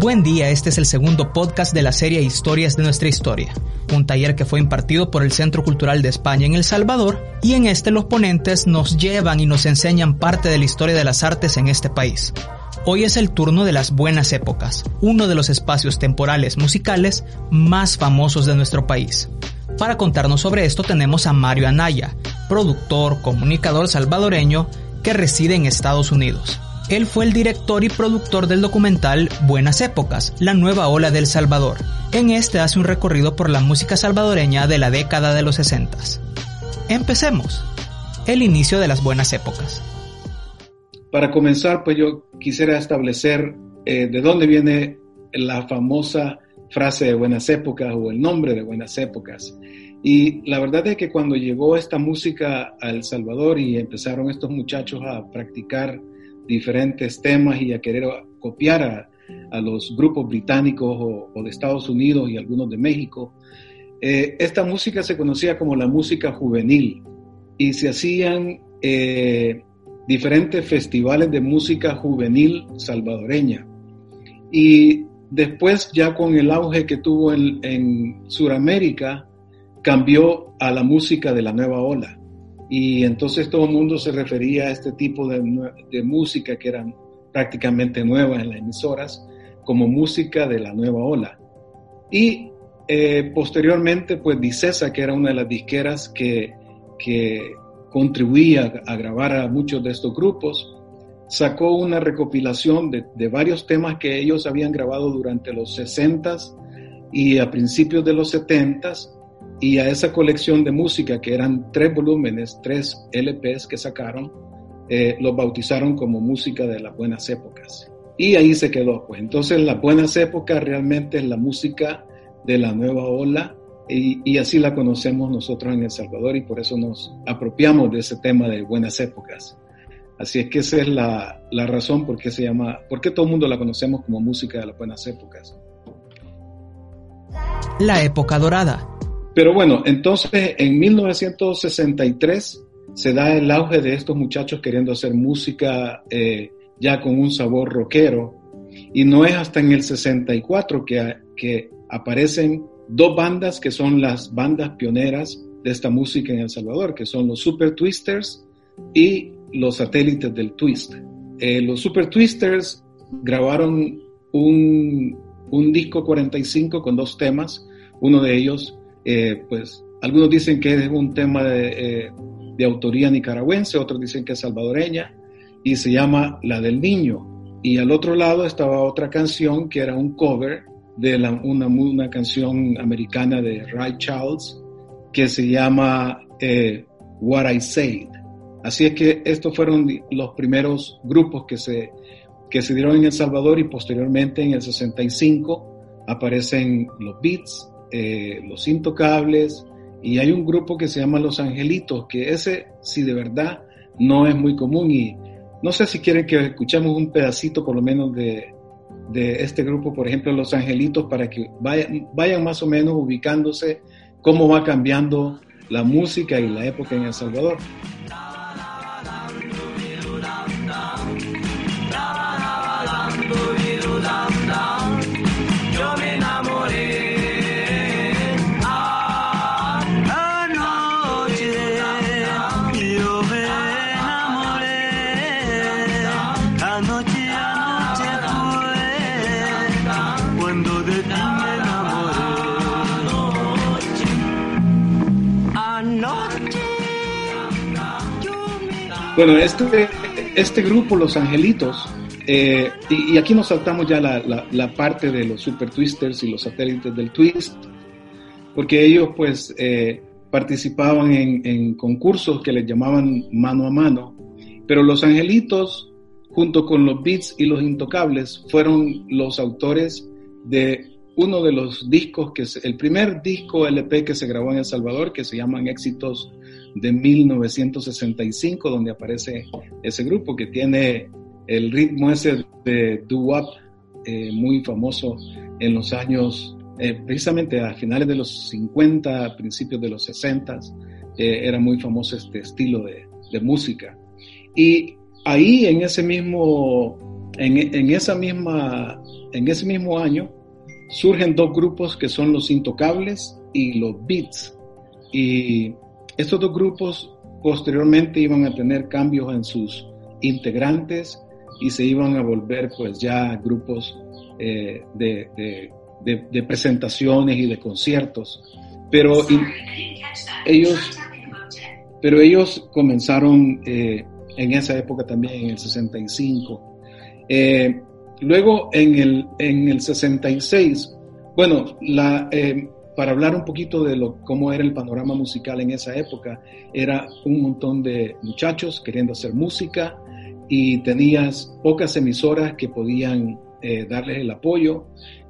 Buen día, este es el segundo podcast de la serie Historias de nuestra historia, un taller que fue impartido por el Centro Cultural de España en El Salvador y en este los ponentes nos llevan y nos enseñan parte de la historia de las artes en este país. Hoy es el turno de las buenas épocas, uno de los espacios temporales musicales más famosos de nuestro país. Para contarnos sobre esto tenemos a Mario Anaya, productor, comunicador salvadoreño que reside en Estados Unidos. Él fue el director y productor del documental Buenas Épocas, la nueva ola del Salvador. En este hace un recorrido por la música salvadoreña de la década de los 60. Empecemos. El inicio de las buenas épocas. Para comenzar, pues yo quisiera establecer eh, de dónde viene la famosa frase de buenas épocas o el nombre de buenas épocas. Y la verdad es que cuando llegó esta música a El Salvador y empezaron estos muchachos a practicar diferentes temas y a querer copiar a, los grupos británicos o, de Estados Unidos y algunos de México. Eh, esta música se conocía como la música juvenil y se hacían eh, diferentes festivales de música juvenil salvadoreña. Y después, ya con el auge que tuvo en, en Sudamérica, cambió a la música de la nueva ola. Y entonces todo el mundo se refería a este tipo de, música que eran prácticamente nuevas en las emisoras como música de la nueva ola. Y eh, posteriormente, pues Dicesa, que era una de las disqueras que, que contribuía a grabar a muchos de estos grupos, sacó una recopilación de, de, varios temas que ellos habían grabado durante los 60s y a principios de los 70s y a esa colección de música, que eran tres volúmenes, tres LPs que sacaron, eh, los bautizaron como música de las buenas épocas. Y ahí se quedó. Pues entonces las buenas épocas realmente es la música de la nueva ola y, así la conocemos nosotros en El Salvador y por eso nos apropiamos de ese tema de buenas épocas. Así es que esa es la, la razón por qué se llama, por qué todo el mundo la conocemos como música de las buenas épocas. La época dorada pero bueno, entonces en 1963 se da el auge de estos muchachos queriendo hacer música eh, ya con un sabor rockero. Y no es hasta en el 64 que, que aparecen dos bandas que son las bandas pioneras de esta música en El Salvador, que son los Super Twisters y los satélites del Twist. Eh, los Super Twisters grabaron un, un disco 45 con dos temas, uno de ellos eh, pues algunos dicen que es un tema eh, de, autoría nicaragüense, otros dicen que es salvadoreña, y se llama La del Niño. Y al otro lado estaba otra canción que era un cover de una, canción americana de Ray Charles que se llama eh, What I Said. Así es que estos fueron los primeros grupos que se, que se dieron en El Salvador y posteriormente en el 65 aparecen los Beats, eh, los Intocables, y hay un grupo que se llama Los Angelitos, que ese, si de verdad, no es muy común. Y no sé si quieren que escuchemos un pedacito, por lo menos, de, de este grupo, por ejemplo, Los Angelitos, para que vayan, vayan más o menos ubicándose cómo va cambiando la música y la época en El Salvador. Bueno, este, este grupo, Los Angelitos, eh, y, aquí nos saltamos ya la, parte de los Super Twisters y los satélites del Twist, porque ellos pues eh, participaban en, en, concursos que les llamaban mano a mano, pero los Angelitos, junto con los Beats y los Intocables, fueron los autores de uno de los discos, que es el primer disco LP que se grabó en El Salvador, que se llaman Éxitos de 1965, donde aparece ese grupo que tiene el ritmo ese de doo-wop eh, muy famoso en los años, eh, precisamente a finales de los 50, principios de los 60, eh, era muy famoso este estilo de, de, música. Y ahí en ese mismo en, esa misma, en ese mismo año surgen dos grupos que son los Intocables y los Beats. Y estos dos grupos posteriormente iban a tener cambios en sus integrantes y se iban a volver pues ya grupos eh, de, de, presentaciones y de conciertos. Pero ellos, pero ellos comenzaron eh, en esa época también, en el 65. Eh, luego, en el, en el 66, bueno, la, para hablar un poquito de lo, cómo era el panorama musical en esa época, era un montón de muchachos queriendo hacer música y tenías pocas emisoras que podían eh, darles el apoyo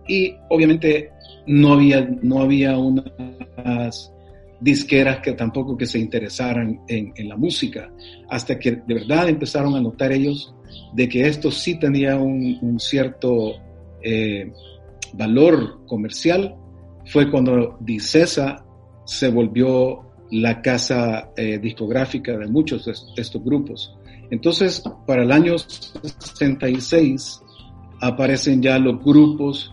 y obviamente no había, no había unas disqueras que tampoco que se interesaran en, la música, hasta que de verdad empezaron a notar ellos de que esto sí tenía un, cierto eh, valor comercial fue cuando Dicesa se volvió la casa eh, discográfica de muchos de estos grupos. Entonces, para el año 66 aparecen ya los grupos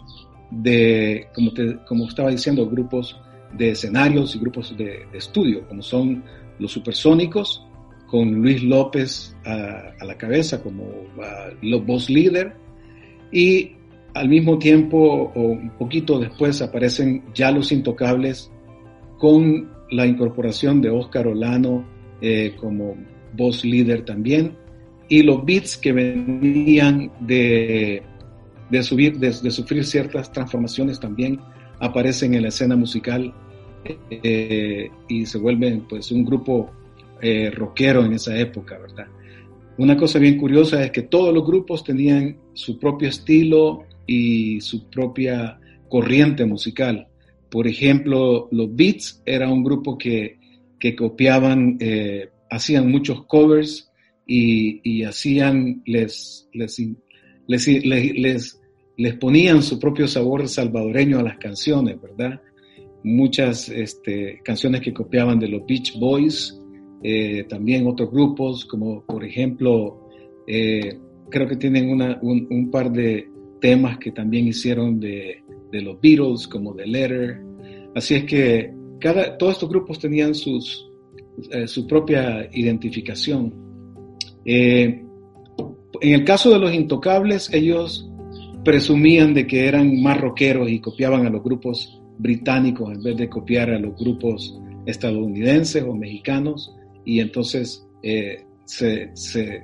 de, como, como estaba diciendo, grupos de escenarios y grupos de, estudio, como son los supersónicos, con Luis López a, la cabeza como los voz líder, y al mismo tiempo o un poquito después aparecen ya los intocables con la incorporación de Oscar Olano eh, como voz líder también y los beats que venían de, de subir, de, sufrir ciertas transformaciones también aparecen en la escena musical eh, y se vuelven pues un grupo eh, rockero en esa época, ¿verdad? Una cosa bien curiosa es que todos los grupos tenían su propio estilo, y su propia corriente musical. Por ejemplo, los Beats era un grupo que, que copiaban, eh, hacían muchos covers y, y hacían, les les, les, les, les, ponían su propio sabor salvadoreño a las canciones, ¿verdad? Muchas este, canciones que copiaban de los Beach Boys, eh, también otros grupos, como por ejemplo, eh, creo que tienen una, un, un par de, temas que también hicieron de, de los Beatles, como The Letter. Así es que cada, todos estos grupos tenían sus, eh, su propia identificación. Eh, en el caso de los intocables, ellos presumían de que eran más rockeros y copiaban a los grupos británicos en vez de copiar a los grupos estadounidenses o mexicanos y entonces eh, se, se,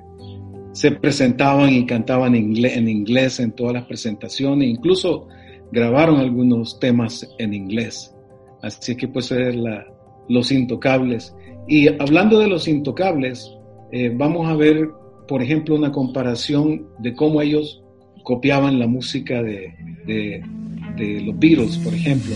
se presentaban y cantaban en inglés, en todas las presentaciones, incluso grabaron algunos temas en inglés. Así que pues ser la, los intocables. Y hablando de los intocables, eh, vamos a ver, por ejemplo, una comparación de cómo ellos copiaban la música de, de, de los Beatles, por ejemplo.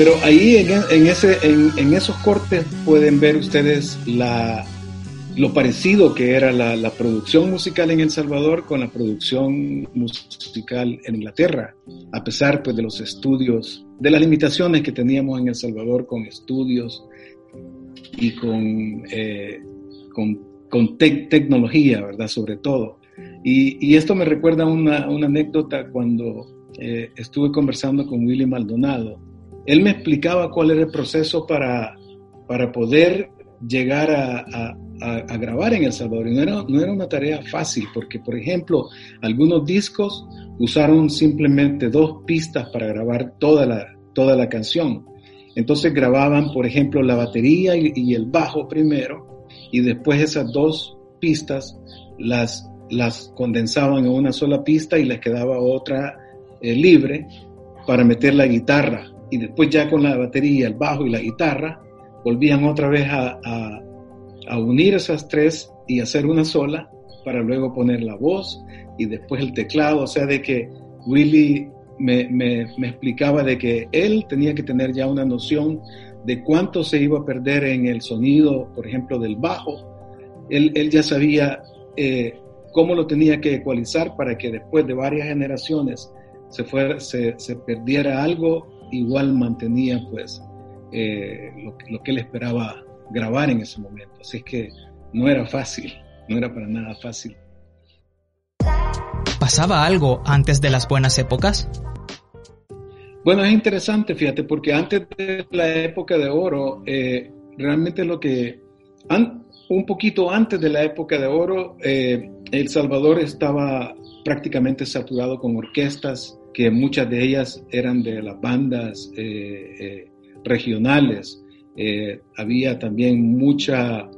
Pero ahí en, ese, en, esos cortes pueden ver ustedes lo parecido que era la, producción musical en El Salvador con la producción musical en Inglaterra, a pesar pues, de los estudios, de las limitaciones que teníamos en El Salvador con estudios y con, eh, con, tecnología, ¿verdad? Sobre todo. Y, esto me recuerda una, una anécdota cuando eh, estuve conversando con Willy Maldonado. Él me explicaba cuál era el proceso para, para poder llegar a, a, grabar en El Salvador. Y no era, no era una tarea fácil, porque, por ejemplo, algunos discos usaron simplemente dos pistas para grabar toda la, toda la canción. Entonces grababan, por ejemplo, la batería y, el bajo primero, y después esas dos pistas las, las condensaban en una sola pista y les quedaba otra eh, libre para meter la guitarra. Y después ya con la batería, el bajo y la guitarra, volvían otra vez a, a unir esas tres y hacer una sola para luego poner la voz y después el teclado. O sea, de que Willy me, me, explicaba de que él tenía que tener ya una noción de cuánto se iba a perder en el sonido, por ejemplo, del bajo. Él, él ya sabía eh, cómo lo tenía que ecualizar para que después de varias generaciones se, fuera, se, se perdiera algo, igual mantenía pues eh, lo, lo, que él esperaba grabar en ese momento. Así es que no era fácil, no era para nada fácil. ¿Pasaba algo antes de las buenas épocas? Bueno, es interesante, fíjate, porque antes de la época de oro, eh, realmente lo que, un poquito antes de la época de oro, eh, El Salvador estaba prácticamente saturado con orquestas, que muchas de ellas eran de las bandas eh, regionales. había también mucha,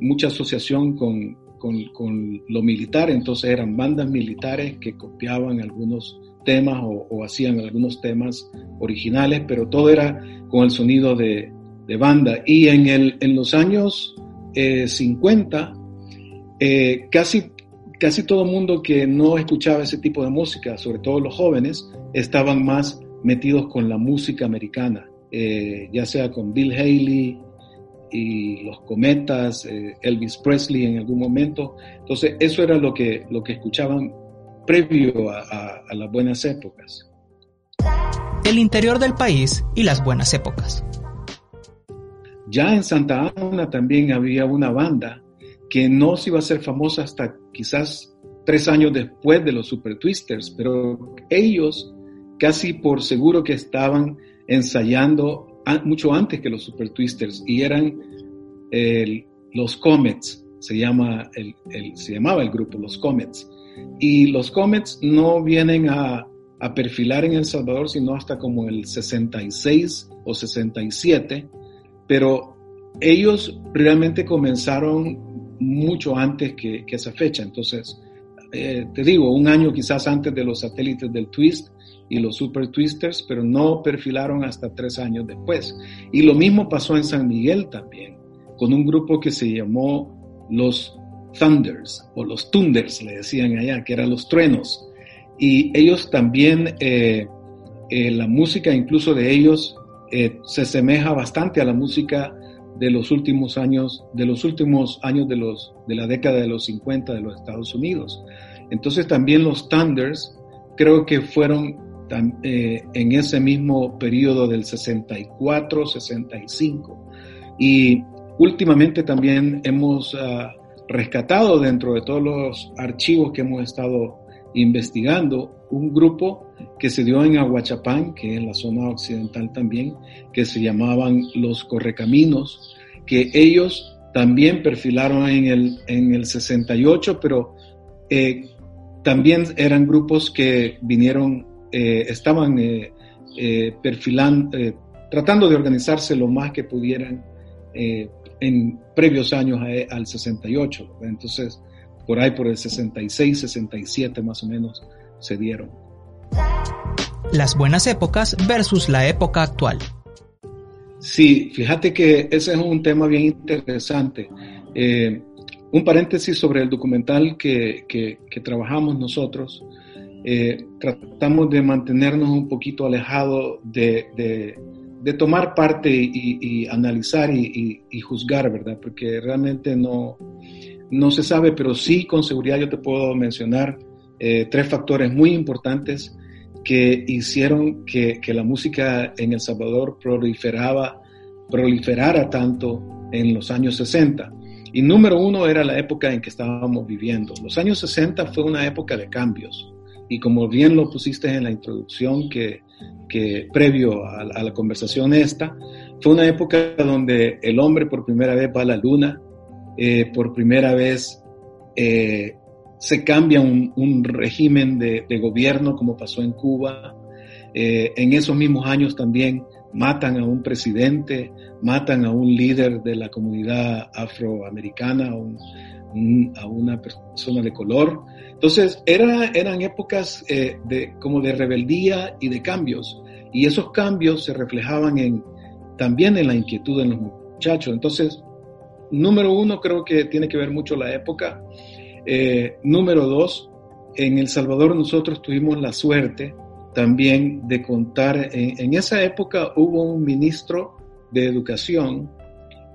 mucha asociación con, con, con, lo militar, entonces eran bandas militares que copiaban algunos temas o, hacían algunos temas originales, pero todo era con el sonido de, banda. Y en, el, en los años 50, eh, eh, casi, casi todo el mundo que no escuchaba ese tipo de música, sobre todo los jóvenes, estaban más metidos con la música americana, eh, ya sea con Bill Haley y los Cometas, Elvis Presley en algún momento. Entonces, eso era lo que, lo que escuchaban previo a, las buenas épocas. El interior del país y las buenas épocas. Ya en Santa Ana también había una banda que no se iba a ser famosa hasta quizás tres años después de los Super Twisters, pero ellos casi por seguro que estaban ensayando mucho antes que los Super Twisters y eran los Comets, se, llama el, se llamaba el grupo, los Comets. Y los Comets no vienen a, perfilar en El Salvador sino hasta como el 66 o 67, pero ellos realmente comenzaron mucho antes que, esa fecha. Entonces, eh, te digo, un año quizás antes de los satélites del Twist y los Super Twisters, pero no perfilaron hasta tres años después. Y lo mismo pasó en San Miguel también, con un grupo que se llamó los Thunders o los Thunders, le decían allá, que eran los truenos. Y ellos también, eh, eh, la música incluso de ellos se asemeja bastante a la música de los últimos años, de los últimos años de, los, de la década de los 50 de los Estados Unidos. Entonces también los Thunders creo que fueron en ese mismo periodo del 64, 65. Y últimamente también hemos ah, rescatado dentro de todos los archivos que hemos estado investigando un grupo que se dio en Aguachapán, que es la zona occidental también, que se llamaban los Correcaminos, que ellos también perfilaron en el, en el 68, pero eh, también eran grupos que vinieron, eh, estaban eh, perfilando, tratando de organizarse lo más que pudieran en previos años al 68. Entonces, por ahí, por el 66, 67 más o menos, se dieron. Las buenas épocas versus la época actual. Sí, fíjate que ese es un tema bien interesante. Eh, un paréntesis sobre el documental que, que, trabajamos nosotros. Eh, tratamos de mantenernos un poquito alejados de, de tomar parte y, analizar y, juzgar, ¿verdad? Porque realmente no, no se sabe, pero sí con seguridad yo te puedo mencionar eh, tres factores muy importantes que hicieron que, la música en El Salvador proliferaba, proliferara tanto en los años 60. Y número uno era la época en que estábamos viviendo. Los años 60 fue una época de cambios. Y como bien lo pusiste en la introducción, que que previo a, la conversación esta, fue una época donde el hombre por primera vez va a la luna, eh, por primera vez eh, se cambia un, régimen de, gobierno como pasó en Cuba. Eh, en esos mismos años también matan a un presidente, matan a un líder de la comunidad afroamericana, a, una persona de color. Entonces, era, eran épocas de, como de rebeldía y de cambios, y esos cambios se reflejaban en, también en la inquietud de los muchachos. Entonces, número uno, creo que tiene que ver mucho la época. Eh, número dos, en El Salvador nosotros tuvimos la suerte también de contar, en, esa época hubo un ministro de educación,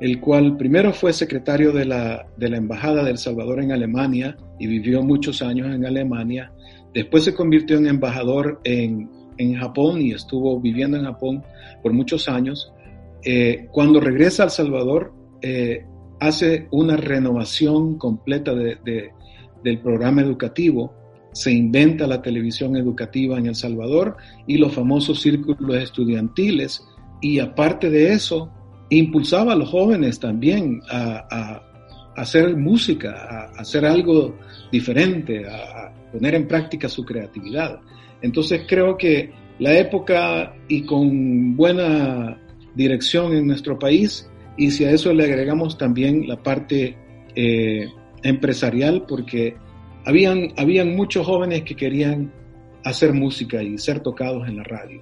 el cual primero fue secretario de la, de la Embajada de El Salvador en Alemania y vivió muchos años en Alemania, después se convirtió en embajador en, en Japón y estuvo viviendo en Japón por muchos años. Eh, cuando regresa a El Salvador, eh, hace una renovación completa de, del programa educativo se inventa la televisión educativa en El Salvador y los famosos círculos estudiantiles y aparte de eso, impulsaba a los jóvenes también a, hacer música, a, hacer algo diferente, a, poner en práctica su creatividad. Entonces creo que la época y con buena dirección en nuestro país, y si a eso le agregamos también la parte eh, empresarial, porque habían, habían muchos jóvenes que querían hacer música y ser tocados en la radio.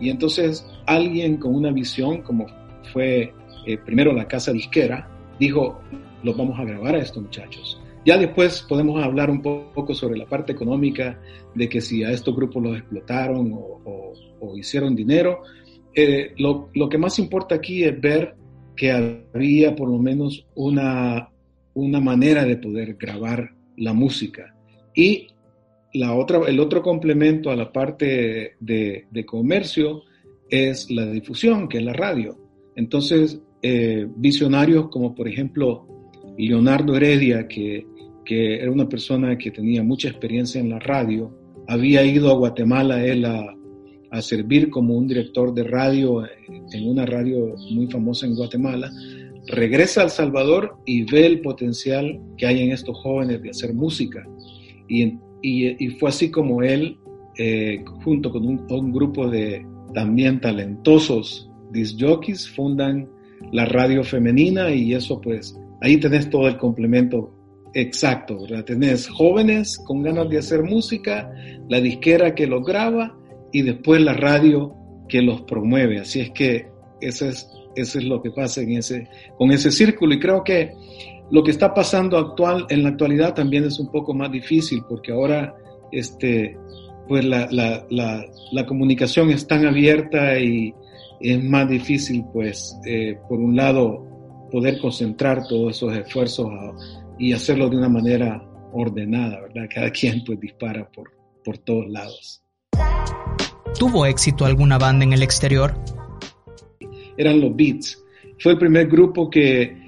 Y entonces alguien con una visión, como fue eh, primero la casa disquera, dijo, los vamos a grabar a estos muchachos. Ya después podemos hablar un poco sobre la parte económica, de que si a estos grupos los explotaron o, hicieron dinero. Eh, lo, lo, que más importa aquí es ver que había por lo menos una, una manera de poder grabar la música. Y la otra, el otro complemento a la parte de, comercio es la difusión, que es la radio. Entonces, eh, visionarios como por ejemplo Leonardo Heredia, que, era una persona que tenía mucha experiencia en la radio, había ido a Guatemala él a, a servir como un director de radio en una radio muy famosa en Guatemala regresa a El Salvador y ve el potencial que hay en estos jóvenes de hacer música. Y, y, fue así como él, eh, junto con un, grupo de también talentosos disc fundan la radio femenina y eso pues, ahí tenés todo el complemento exacto, ¿verdad? Tenés jóvenes con ganas de hacer música, la disquera que los graba y después la radio que los promueve. Así es que ese es eso es lo que pasa en ese, con ese círculo. Y creo que lo que está pasando actual, en la actualidad también es un poco más difícil porque ahora este, pues la, la, la, comunicación es tan abierta y es más difícil pues eh, por un lado poder concentrar todos esos esfuerzos y hacerlo de una manera ordenada, ¿verdad? Cada quien pues dispara por, por todos lados. ¿Tuvo éxito alguna banda en el exterior? eran los Beats. Fue el primer grupo que,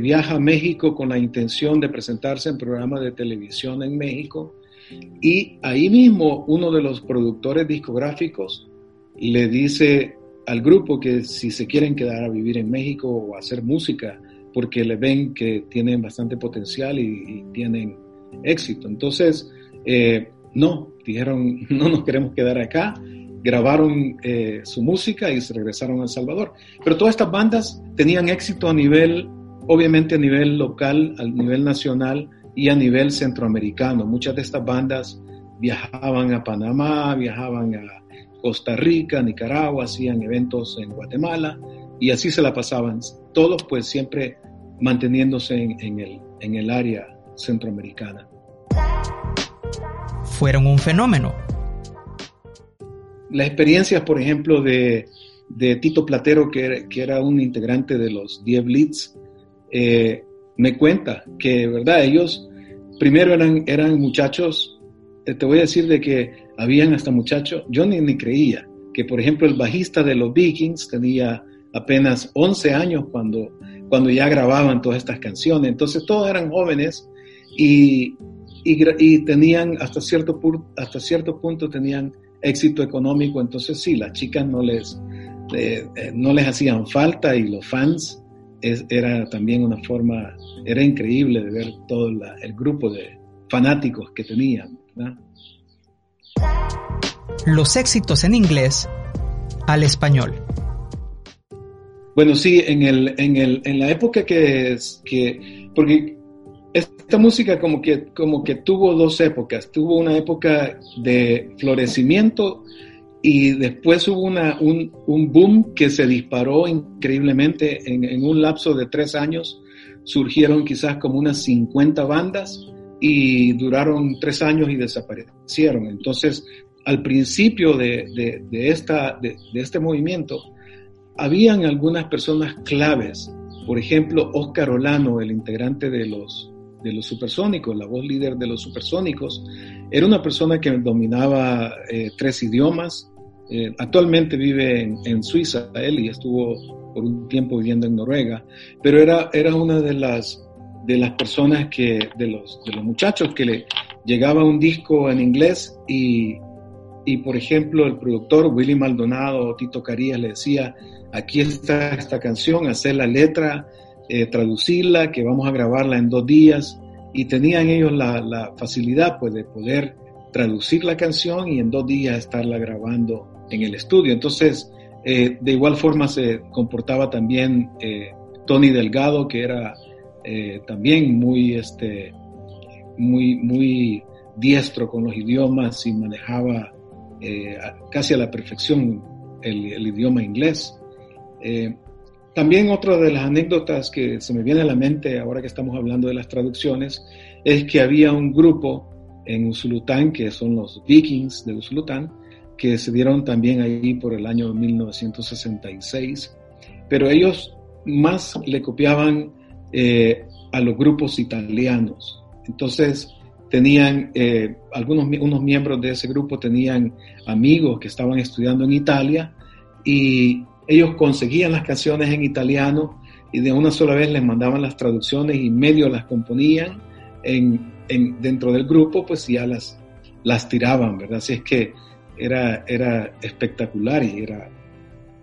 viaja a México con la intención de presentarse en programas de televisión en México. Y ahí mismo uno de los productores discográficos le dice al grupo que si se quieren quedar a vivir en México o hacer música, porque le ven que tienen bastante potencial y, tienen éxito. Entonces, eh, no, dijeron, no nos queremos quedar acá, grabaron eh, su música y se regresaron a El Salvador. Pero todas estas bandas tenían éxito a nivel, obviamente a nivel local, a nivel nacional y a nivel centroamericano. Muchas de estas bandas viajaban a Panamá, viajaban a Costa Rica, Nicaragua, hacían eventos en Guatemala y así se la pasaban. Todos pues siempre manteniéndose en, el, en el área centroamericana. Fueron un fenómeno las experiencias, por ejemplo, de, Tito Platero, que, era un integrante de los Die Blitz, eh, me cuenta que, ¿verdad? Ellos primero eran, eran muchachos, eh, te voy a decir de que habían hasta muchachos, yo ni, ni creía, que por ejemplo el bajista de los Vikings tenía apenas 11 años cuando, cuando ya grababan todas estas canciones, entonces todos eran jóvenes y, y, tenían hasta cierto, hasta cierto punto tenían éxito económico, entonces sí, las chicas no les, eh, no les hacían falta y los fans era también una forma, era increíble de ver todo el grupo de fanáticos que tenían. Los éxitos en inglés al español. Bueno, sí, en, el, en, el, en la época que, es, que, porque esta música como que, como que tuvo dos épocas, tuvo una época de florecimiento y después hubo una, un, un, boom que se disparó increíblemente en, en, un lapso de tres años. Surgieron quizás como unas 50 bandas y duraron tres años y desaparecieron. Entonces, al principio de, de, esta, de, este movimiento, habían algunas personas claves. Por ejemplo, Oscar Olano, el integrante de los, de los supersónicos, la voz líder de los supersónicos, era una persona que dominaba eh, tres idiomas. Eh, actualmente vive en, Suiza, él, y estuvo por un tiempo viviendo en Noruega, pero era, era una de las, de las personas que, de los, de los muchachos que le llegaba un disco en inglés y, y, por ejemplo, el productor Willy Maldonado o Tito Carías le decía, aquí está esta canción, hacer la letra, eh, traducirla, que vamos a grabarla en dos días, y tenían ellos la, facilidad pues, de poder traducir la canción y en dos días estarla grabando en el estudio. Entonces, eh, de igual forma se comportaba también eh, Tony Delgado, que era también muy, este, muy, muy diestro con los idiomas y manejaba casi a la perfección el, idioma inglés. También otra de las anécdotas que se me viene a la mente ahora que estamos hablando de las traducciones es que había un grupo en Usulután, que son los Vikings de Usulután, que se dieron también ahí por el año 1966, pero ellos más le copiaban eh, a los grupos italianos. Entonces, tenían, eh, algunos unos miembros de ese grupo tenían amigos que estaban estudiando en Italia y ellos conseguían las canciones en italiano y de una sola vez les mandaban las traducciones y medio las componían en, en, dentro del grupo, pues ya las, las tiraban, ¿verdad? Así es que era, era espectacular y era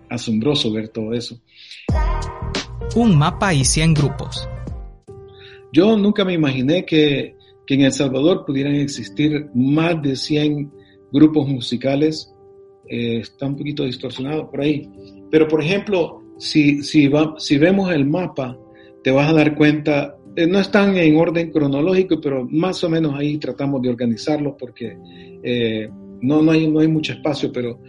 asombroso ver todo eso. Un mapa y 100 grupos. Yo nunca me imaginé que, que en El Salvador pudieran existir más de 100 grupos musicales. Eh, está un poquito distorsionado por ahí. Pero, por ejemplo, si, si, va, si vemos el mapa, te vas a dar cuenta, eh, no están en orden cronológico, pero más o menos ahí tratamos de organizarlos porque eh, no, no, hay, no hay mucho espacio, pero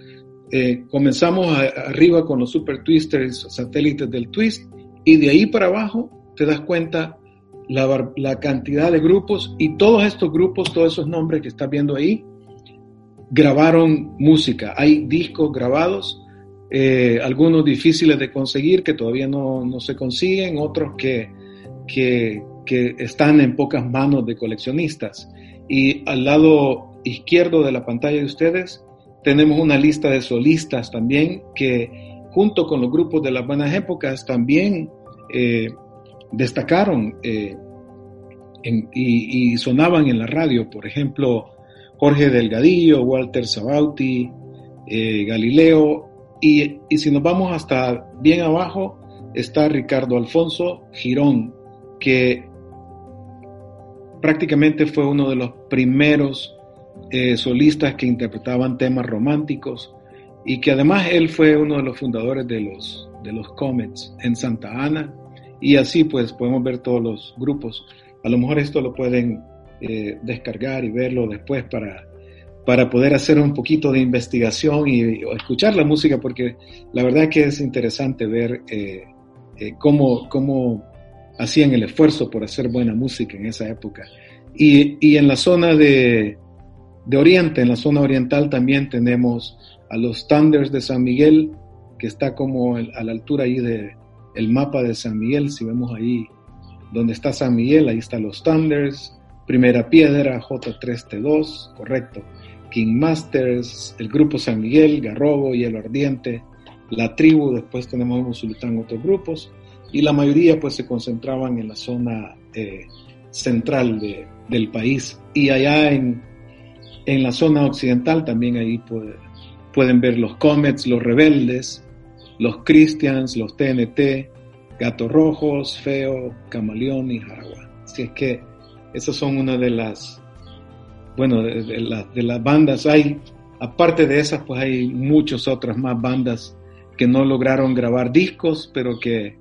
eh, comenzamos a, arriba con los super twisters, satélites del twist, y de ahí para abajo te das cuenta la, la cantidad de grupos y todos estos grupos, todos esos nombres que estás viendo ahí, grabaron música. Hay discos grabados eh, algunos difíciles de conseguir que todavía no, no se consiguen, otros que, que, que, están en pocas manos de coleccionistas. Y al lado izquierdo de la pantalla de ustedes tenemos una lista de solistas también que junto con los grupos de las buenas épocas también eh, destacaron eh, en, y, y, sonaban en la radio, por ejemplo, Jorge Delgadillo, Walter Sabauti, eh, Galileo y, si nos vamos hasta bien abajo, está Ricardo Alfonso Girón, que prácticamente fue uno de los primeros eh, solistas que interpretaban temas románticos y que además él fue uno de los fundadores de los, de los Comets en Santa Ana y así pues podemos ver todos los grupos. A lo mejor esto lo pueden eh, descargar y verlo después para para poder hacer un poquito de investigación y, escuchar la música, porque la verdad que es interesante ver eh, eh, cómo, cómo hacían el esfuerzo por hacer buena música en esa época. Y, y en la zona de, de, Oriente, en la zona oriental también tenemos a los Thunders de San Miguel, que está como a la altura ahí del el mapa de San Miguel, si vemos ahí donde está San Miguel, ahí están los Thunders, Primera Piedra, J3T2, correcto. King Masters, el grupo San Miguel, Garrobo, Hielo Ardiente, la tribu, después tenemos en Usulután otros grupos, y la mayoría pues se concentraban en la zona eh, central de, del país. Y allá en, en, la zona occidental también ahí puede, pueden ver los Comets, los Rebeldes, los Christians, los TNT, Gatos Rojos, Feo, Camaleón y Jaragua. Así es que esas son una de las bueno, de, de, la, de, las bandas hay aparte de esas, pues hay muchas otras más bandas que no lograron grabar discos, pero que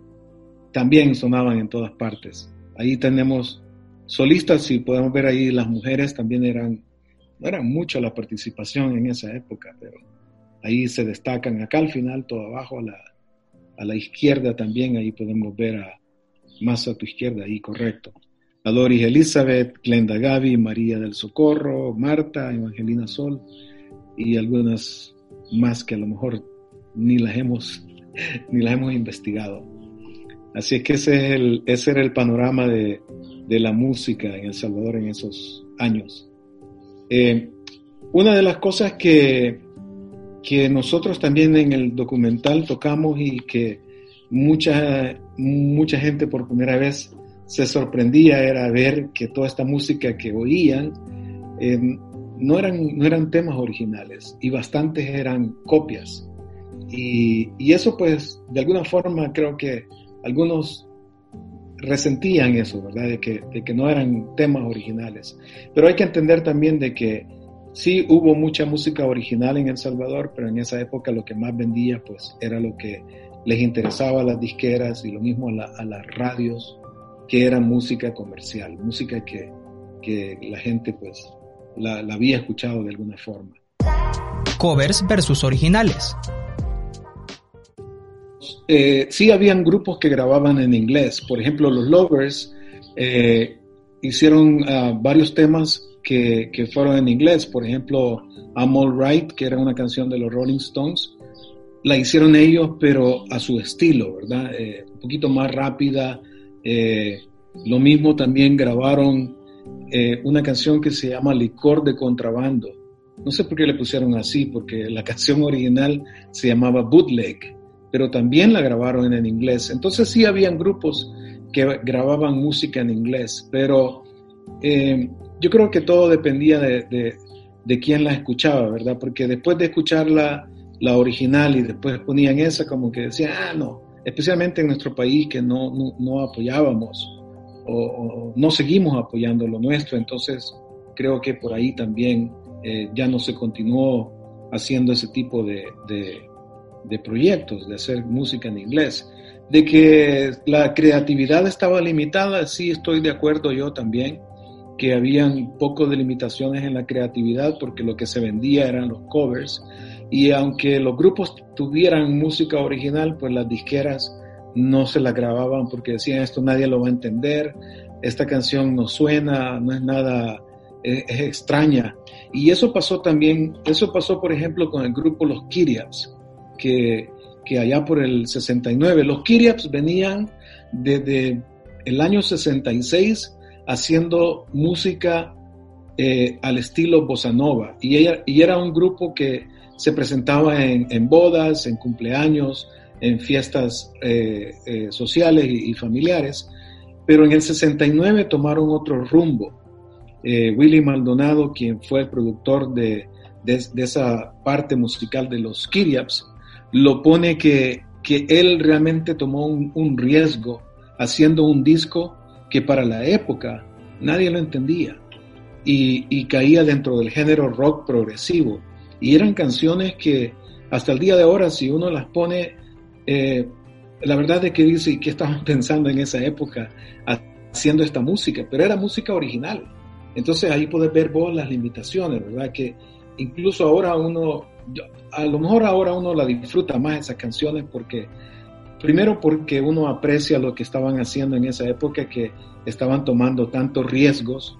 también sonaban en todas partes. Ahí tenemos solistas y podemos ver ahí las mujeres también eran, no era mucho la participación en esa época, pero ahí se destacan. Acá al final, todo abajo a la, a la izquierda también, ahí podemos ver a, más a tu izquierda, ahí correcto. A Doris Elizabeth, Glenda Gaby, María del Socorro, Marta, Evangelina Sol y algunas más que a lo mejor ni las hemos, ni las hemos investigado. Así es que ese, es el, ese era el panorama de, de, la música en El Salvador en esos años. Eh, una de las cosas que, que nosotros también en el documental tocamos y que mucha, mucha gente por primera vez se sorprendía era ver que toda esta música que oían eh, no, eran, no eran temas originales y bastantes eran copias. Y, y, eso pues de alguna forma creo que algunos resentían eso, ¿verdad? De que, de que no eran temas originales. Pero hay que entender también de que sí hubo mucha música original en El Salvador, pero en esa época lo que más vendía pues era lo que les interesaba a las disqueras y lo mismo a, las radios, que era música comercial, música que, que la gente pues la, la había escuchado de alguna forma. Covers versus originales. Eh, sí habían grupos que grababan en inglés. Por ejemplo, los Lovers eh, hicieron ah, varios temas que, que, fueron en inglés. Por ejemplo, I'm All Right, que era una canción de los Rolling Stones. La hicieron ellos, pero a su estilo, ¿verdad? Eh, un poquito más rápida. Lo mismo también grabaron una canción que se llama Licor de Contrabando. No sé por qué le pusieron así, porque la canción original se llamaba Bootleg pero también la grabaron en inglés. Entonces sí habían grupos que grababan música en inglés, pero eh, yo creo que todo dependía de, de, quién la escuchaba, ¿verdad? Porque después de escuchar la, la, original y después ponían esa, como que decían, ah, no, especialmente en nuestro país que no, no, apoyábamos o, no seguimos apoyando lo nuestro, entonces creo que por ahí también eh, ya no se continuó haciendo ese tipo de, de proyectos, de hacer música en inglés. De que la creatividad estaba limitada, sí estoy de acuerdo yo también, que habían poco de limitaciones en la creatividad porque lo que se vendía eran los covers. Y aunque los grupos tuvieran música original, pues las disqueras no se la grababan porque decían esto nadie lo va a entender, esta canción no suena, no es nada, es, extraña. Y eso pasó también, eso pasó por ejemplo con el grupo Los Kiriaps que, allá por el 69, los Kiriaps venían desde el año 66 haciendo música eh, al estilo bossa nova y, ella, y era un grupo que se presentaba en, bodas, en cumpleaños, en fiestas eh, eh, sociales y, familiares, pero en el 69 tomaron otro rumbo. Willy Maldonado, quien fue el productor de, de, esa parte musical de los Kiriaps, lo pone que, que él realmente tomó un, riesgo haciendo un disco que para la época nadie lo entendía y, caía dentro del género rock progresivo. Y eran canciones que hasta el día de ahora, si uno las pone, eh, la verdad es que dice, ¿qué estaban pensando en esa época haciendo esta música? Pero era música original. Entonces ahí puedes ver vos las limitaciones, ¿verdad? Que incluso ahora uno a lo mejor ahora uno la disfruta más esas canciones porque, primero porque uno aprecia lo que estaban haciendo en esa época, que estaban tomando tantos riesgos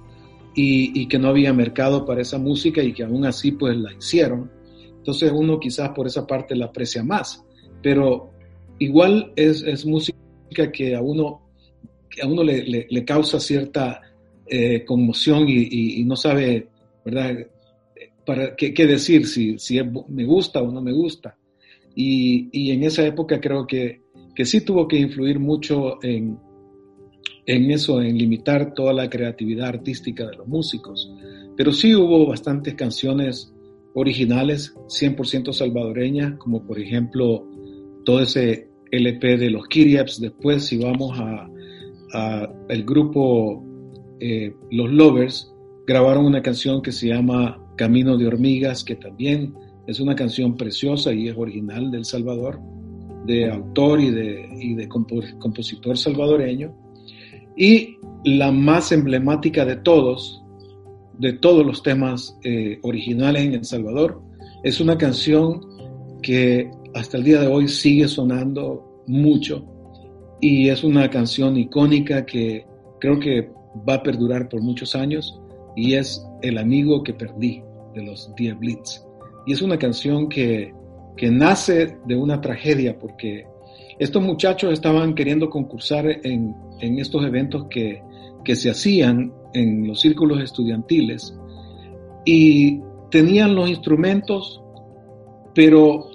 y, que no había mercado para esa música y que aún así pues la hicieron. Entonces uno quizás por esa parte la aprecia más, pero igual es, música que a uno, que a uno le, causa cierta eh, conmoción y, y, no sabe, ¿verdad? para qué, decir, si, si me gusta o no me gusta. Y, y en esa época creo que, que, sí tuvo que influir mucho en, en eso, en limitar toda la creatividad artística de los músicos. Pero sí hubo bastantes canciones originales, 100% salvadoreñas, como por ejemplo todo ese LP de los Kiriaps. Después, si vamos a, el grupo eh, Los Lovers, grabaron una canción que se llama Camino de Hormigas, que también es una canción preciosa y es original del Salvador, de autor y de, y de compositor salvadoreño. Y la más emblemática de todos, de todos los temas eh, originales en El Salvador, es una canción que hasta el día de hoy sigue sonando mucho y es una canción icónica que creo que va a perdurar por muchos años y es El amigo que perdí de los Blitz. Y es una canción que, que nace de una tragedia porque estos muchachos estaban queriendo concursar en, en estos eventos que, que se hacían en los círculos estudiantiles y tenían los instrumentos, pero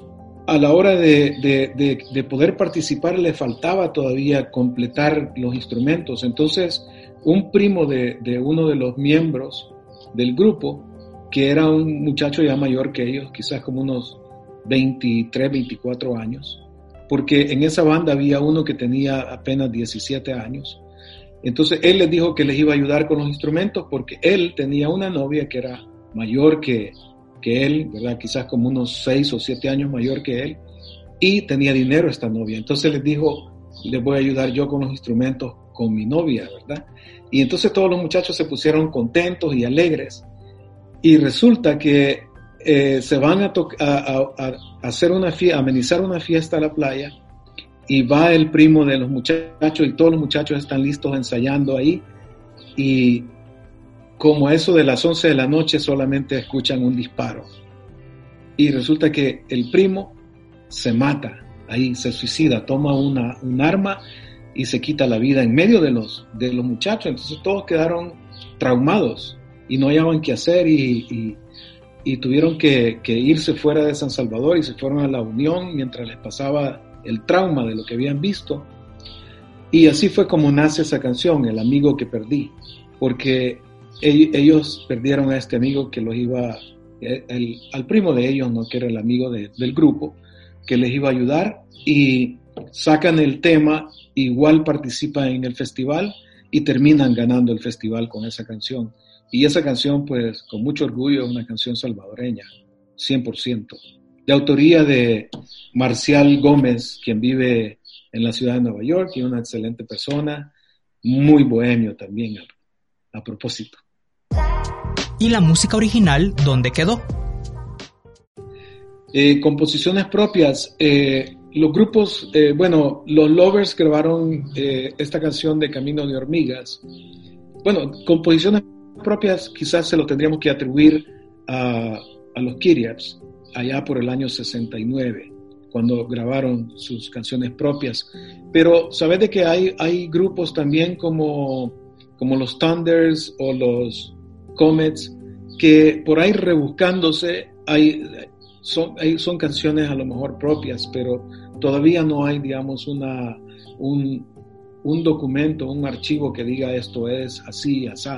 a la hora de, poder participar le faltaba todavía completar los instrumentos. Entonces, un primo de, uno de los miembros del grupo, que era un muchacho ya mayor que ellos, quizás como unos 23, 24 años, porque en esa banda había uno que tenía apenas 17 años. Entonces él les dijo que les iba a ayudar con los instrumentos porque él tenía una novia que era mayor que, que él, ¿verdad? Quizás como unos seis o siete años mayor que él, y tenía dinero esta novia. Entonces les dijo, les voy a ayudar yo con los instrumentos con mi novia, ¿verdad? Y entonces todos los muchachos se pusieron contentos y alegres. Y resulta que eh, se van a, hacer una fiesta, amenizar una fiesta a la playa, y va el primo de los muchachos y todos los muchachos están listos ensayando ahí. Y como eso de las 11 de la noche solamente escuchan un disparo. Y resulta que el primo se mata ahí, se suicida, toma una, un arma y se quita la vida en medio de los, de los muchachos. Entonces todos quedaron traumados y no hallaban qué hacer y, tuvieron que, que, irse fuera de San Salvador y se fueron a la Unión mientras les pasaba el trauma de lo que habían visto. Y así fue como nace esa canción, El amigo que perdí, porque ellos perdieron a este amigo que los iba, el, al primo de ellos, ¿no? que era el amigo del grupo, que les iba a ayudar y sacan el tema, igual participan en el festival y terminan ganando el festival con esa canción. Y esa canción, pues, con mucho orgullo, es una canción salvadoreña, 100%. De autoría de Marcial Gómez, quien vive en la ciudad de Nueva York y una excelente persona, muy bohemio también, a propósito y la música original dónde quedó. Eh, composiciones propias. Eh, los grupos, eh, bueno, los Lovers grabaron esta canción de Camino de Hormigas. Bueno, composiciones propias quizás se lo tendríamos que atribuir a, a los Kyriaps, allá por el año 69, cuando grabaron sus canciones propias. Pero sabes de que hay, hay grupos también como, como los Thunders o los Comets, que por ahí rebuscándose hay, son, son canciones a lo mejor propias, pero todavía no hay, digamos, una, un, un documento, un archivo que diga esto es así, así,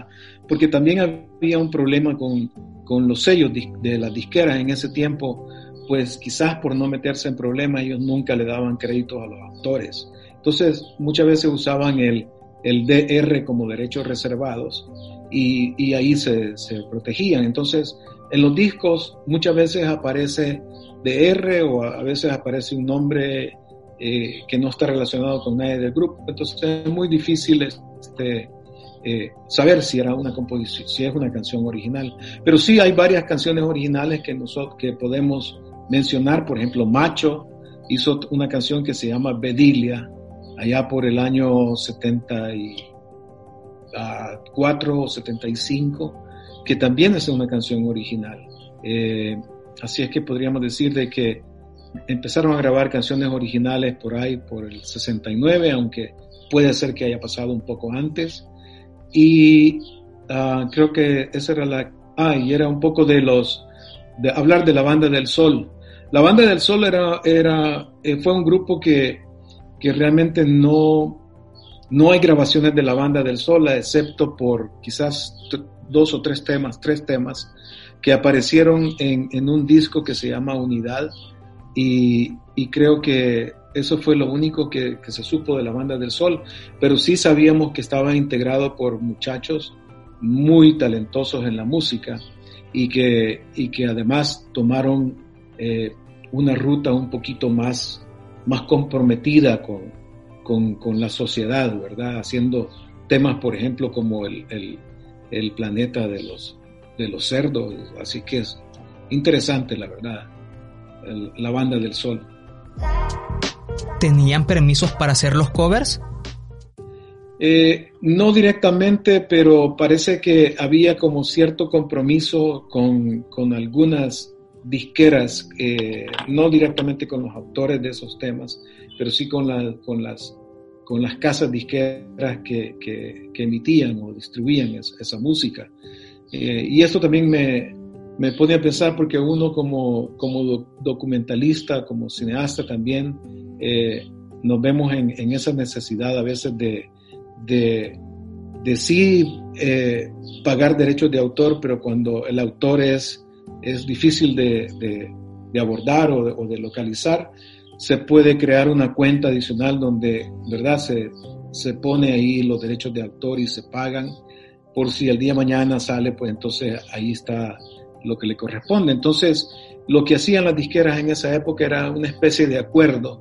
porque también había un problema con, con los sellos de las disqueras en ese tiempo, pues quizás por no meterse en problemas ellos nunca le daban créditos a los autores. Entonces muchas veces usaban el, el DR como derechos reservados y, ahí se, protegían. Entonces, en los discos muchas veces aparece DR o a veces aparece un nombre eh, que no está relacionado con nadie del grupo. Entonces es muy difícil este, eh, saber si era una composición, si es una canción original. Pero sí hay varias canciones originales que nosotros que podemos mencionar. Por ejemplo, Macho hizo una canción que se llama Bedilia allá por el año 70 y 4 o 75, que también es una canción original. Eh, así es que podríamos decir de que empezaron a grabar canciones originales por ahí, por el 69, aunque puede ser que haya pasado un poco antes. Y ah, creo que esa era la... Ah, y era un poco de los... de hablar de la Banda del Sol. La Banda del Sol era, era, eh, fue un grupo que, que realmente no, no hay grabaciones de la banda del Sol, excepto por quizás dos o tres temas, tres temas, que aparecieron en, un disco que se llama Unidad y, creo que eso fue lo único que, se supo de la banda del Sol, pero sí sabíamos que estaba integrado por muchachos muy talentosos en la música y que, y que además tomaron eh, una ruta un poquito más, más comprometida con, con, la sociedad, ¿verdad? Haciendo temas, por ejemplo, como el, el, planeta de los, de los cerdos. Así que es interesante, la verdad, la banda del sol. ¿Tenían permisos para hacer los covers? Eh, no directamente, pero parece que había como cierto compromiso con, con algunas disqueras, eh, no directamente con los autores de esos temas, pero sí con, la, con, las, con las casas disqueras que, que, emitían o distribuían esa música. Eh, y esto también me, me, pone a pensar porque uno como, como documentalista, como cineasta también, eh, nos vemos en, esa necesidad a veces de, de, de sí eh, pagar derechos de autor, pero cuando el autor es, es difícil de, de, abordar o, de localizar, se puede crear una cuenta adicional donde, ¿verdad? Se, se pone ahí los derechos de autor y se pagan por si el día mañana sale, pues entonces ahí está lo que le corresponde. Entonces, lo que hacían las disqueras en esa época era una especie de acuerdo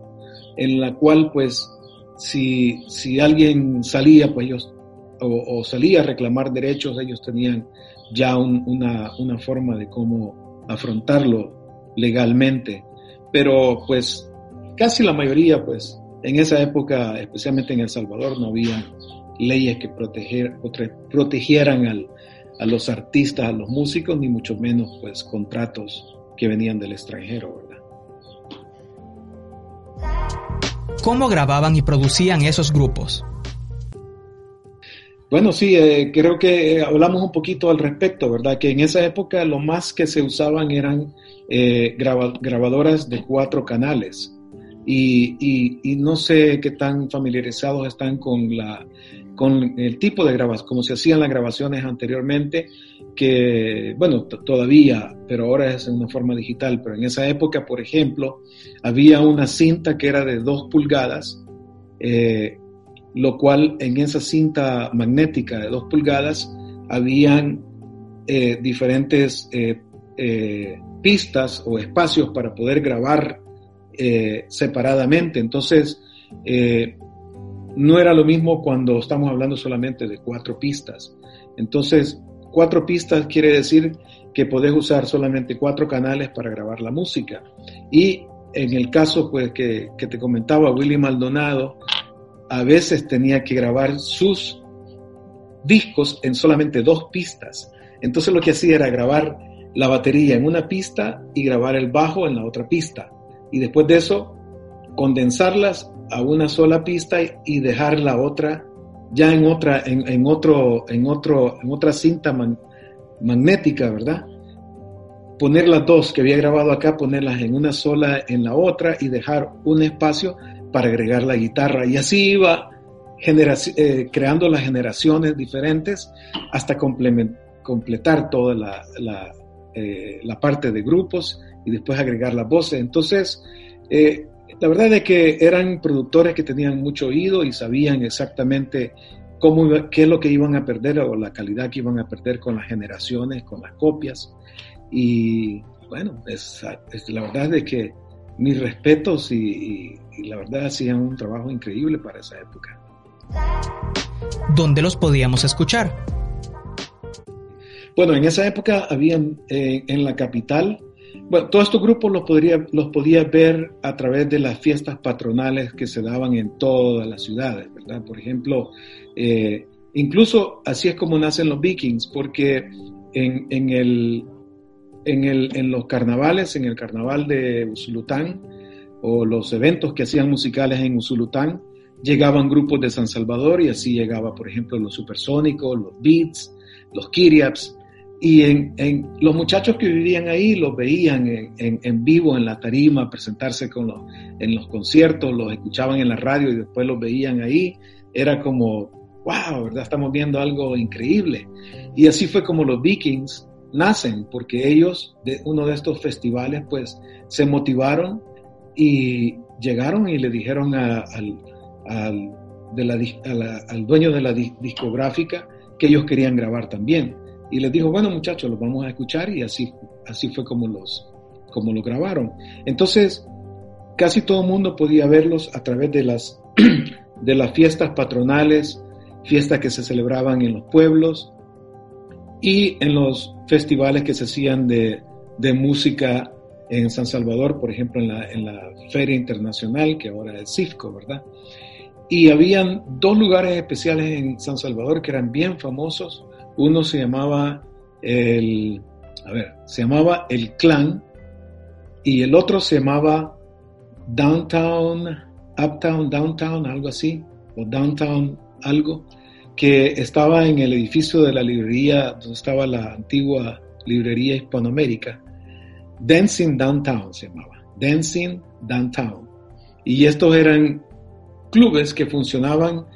en la cual, pues, si, si alguien salía, pues ellos, o, salía a reclamar derechos, ellos tenían ya una, una forma de cómo afrontarlo legalmente. Pero, pues, casi la mayoría, pues, en esa época, especialmente en El Salvador, no había leyes que proteger, protegieran al, a los artistas, a los músicos, ni mucho menos, pues, contratos que venían del extranjero, ¿verdad? ¿Cómo grababan y producían esos grupos? Bueno, sí, eh, creo que eh, hablamos un poquito al respecto, ¿verdad? Que en esa época lo más que se usaban eran eh, grabadoras de cuatro canales y, no sé qué tan familiarizados están con, la, con el tipo de grabación, como se hacían las grabaciones anteriormente, que, bueno, todavía, pero ahora es en una forma digital, pero en esa época, por ejemplo, había una cinta que era de dos pulgadas, eh, lo cual en esa cinta magnética de dos pulgadas habían eh, diferentes eh, pistas o espacios para poder grabar separadamente. Entonces, no era lo mismo cuando estamos hablando solamente de cuatro pistas. Entonces, cuatro pistas quiere decir que podés usar solamente cuatro canales para grabar la música. Y en el caso pues, que, que te comentaba Willy Maldonado, a veces tenía que grabar sus discos en solamente dos pistas. Entonces lo que hacía era grabar la batería en una pista y grabar el bajo en la otra pista y después de eso condensarlas a una sola pista y dejar la otra ya en otra, en, otro, en, otro, en otra cinta magnética, ¿verdad? Poner las dos que había grabado acá, ponerlas en una sola en la otra y dejar un espacio para agregar la guitarra. Y así iba eh, creando las generaciones diferentes hasta completar toda la, eh, la parte de grupos y después agregar las voces. Entonces, eh, la verdad es que eran productores que tenían mucho oído y sabían exactamente cómo, qué es lo que iban a perder o la calidad que iban a perder con las generaciones, con las copias. Y bueno, es, la verdad es que mis respetos y, y la verdad hacían un trabajo increíble para esa época. ¿Dónde los podíamos escuchar? Bueno, en esa época habían eh, en la capital bueno, todos estos grupos los, podría, los podía ver a través de las fiestas patronales que se daban en todas las ciudades, ¿verdad? Por ejemplo, eh, incluso así es como nacen los vikings, porque en, el, en, el, en los carnavales, en el carnaval de Usulután, o los eventos que hacían musicales en Usulután, llegaban grupos de San Salvador y así llegaba, por ejemplo, los supersónicos, los beats, los kiriaps, y en, en, los muchachos que vivían ahí los veían en, en, vivo en la tarima, presentarse con los, en los conciertos, los escuchaban en la radio y después los veían ahí. Era como, wow, ¿verdad? Estamos viendo algo increíble. Y así fue como los Vikings nacen, porque ellos, de uno de estos festivales, pues se motivaron y llegaron y le dijeron al, al, de la, al dueño de la discográfica que ellos querían grabar también y les dijo, bueno muchachos, los vamos a escuchar y así, así fue como los, como lo grabaron. Entonces, casi todo mundo podía verlos a través de las, de las fiestas patronales, fiestas que se celebraban en los pueblos y en los festivales que se hacían de, de música en San Salvador, por ejemplo, en la, en la Feria Internacional, que ahora es CIFCO, ¿verdad? Y habían dos lugares especiales en San Salvador que eran bien famosos. Uno se llamaba el, a ver, se llamaba el Clan y el otro se llamaba Downtown, Uptown, Downtown, algo así, o Downtown algo, que estaba en el edificio de la librería donde estaba la antigua librería Hispanoamérica. Dancing Downtown se llamaba, Dancing Downtown. Y estos eran clubes que funcionaban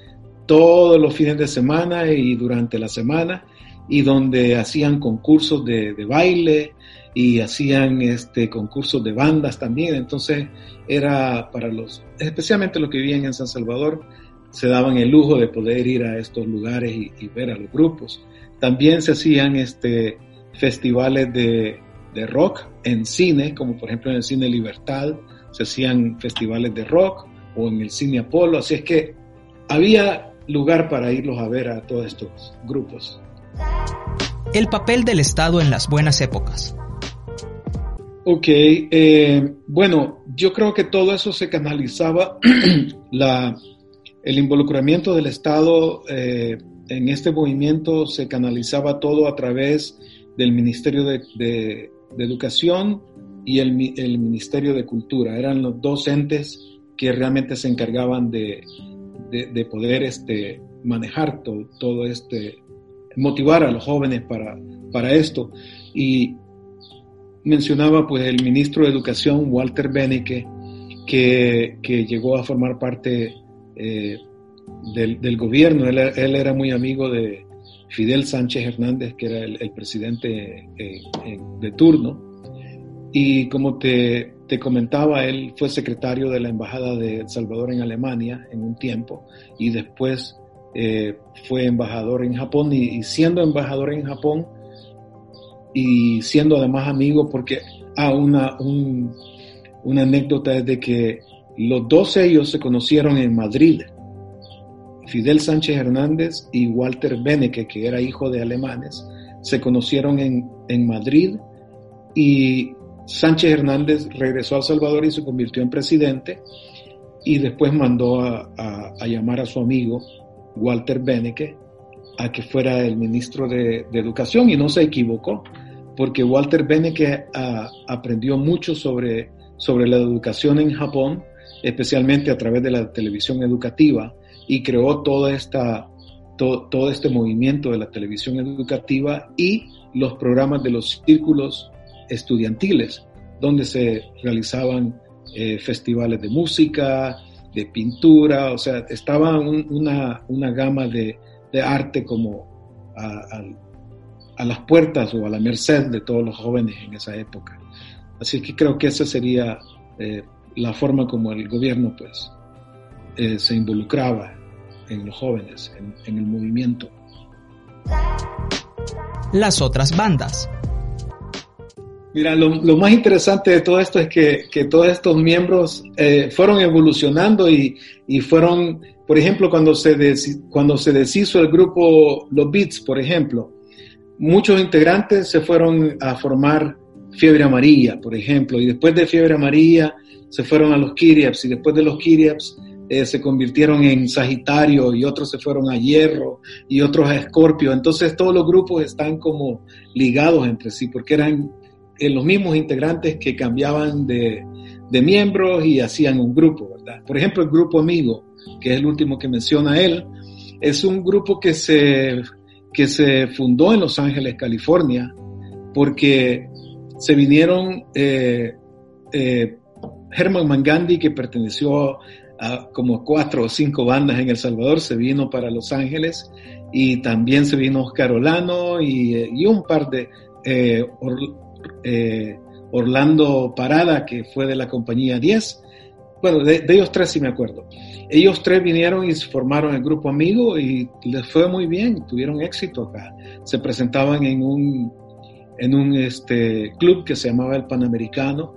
todos los fines de semana y durante la semana y donde hacían concursos de, baile y hacían este, concursos de bandas también. Entonces era para los, especialmente los que vivían en San Salvador, se daban el lujo de poder ir a estos lugares y, ver a los grupos. También se hacían este, festivales de, de rock en cine, como por ejemplo en el Cine Libertad, se hacían festivales de rock o en el Cine Apolo, así es que había lugar para irlos a ver a todos estos grupos. El papel del Estado en las buenas épocas. Ok, eh, bueno, yo creo que todo eso se canalizaba, la, el involucramiento del Estado eh, en este movimiento se canalizaba todo a través del Ministerio de, Educación y el, Ministerio de Cultura. Eran los dos entes que realmente se encargaban de, poder este, manejar todo, todo, este, motivar a los jóvenes para, para esto. Y mencionaba pues el ministro de Educación, Walter Beneke, que, que llegó a formar parte eh, del, gobierno. Él, era muy amigo de, Fidel Sánchez Hernández, que era el, presidente eh, de turno. Y como te, comentaba, él fue secretario de la Embajada de El Salvador en Alemania en un tiempo y después eh, fue embajador en Japón y, siendo embajador en Japón y siendo además amigo porque, ah, una, una anécdota es de que los dos ellos se conocieron en Madrid Fidel Sánchez Hernández y Walter Beneke, que era hijo de alemanes, se conocieron en, Madrid y Sánchez Hernández regresó a El Salvador y se convirtió en presidente y después mandó a, llamar a su amigo Walter Beneke a que fuera el ministro de, Educación y no se equivocó porque Walter Beneke ah, aprendió mucho sobre, sobre la educación en Japón, especialmente a través de la televisión educativa y creó toda esta, todo, este movimiento de la televisión educativa y los programas de los círculos estudiantiles, donde se realizaban eh, festivales de música, de pintura, o sea, estaba una, una, gama de, de, arte como a, a, las puertas o a la merced de todos los jóvenes en esa época. Así que creo que esa sería eh, la forma como el gobierno pues eh, se involucraba en los jóvenes, en, el movimiento. Las otras bandas. Mira, lo, más interesante de todo esto es que, todos estos miembros eh, fueron evolucionando y, fueron, por ejemplo, cuando se, cuando se deshizo el grupo Los Beats, por ejemplo, muchos integrantes se fueron a formar Fiebre Amarilla, por ejemplo, y después de Fiebre Amarilla se fueron a los Kiriaps y después de los Kiriaps eh, se convirtieron en Sagitario y otros se fueron a Hierro y otros a Escorpio. Entonces todos los grupos están como ligados entre sí porque eran eh, los mismos integrantes que cambiaban de, miembros y hacían un grupo, ¿verdad? Por ejemplo, el grupo Amigo, que es el último que menciona él, es un grupo que se, que se fundó en Los Ángeles, California, porque se vinieron eh, Herman Mangandi, que perteneció como cuatro o cinco bandas en El Salvador, se vino para Los Ángeles y también se vino Oscar Olano y, eh, un par de eh, eh, Orlando Parada, que fue de la compañía 10, bueno, de, ellos tres sí me acuerdo. Ellos tres vinieron y formaron el grupo amigo y les fue muy bien, tuvieron éxito acá. Se presentaban en un, en un este, club que se llamaba El Panamericano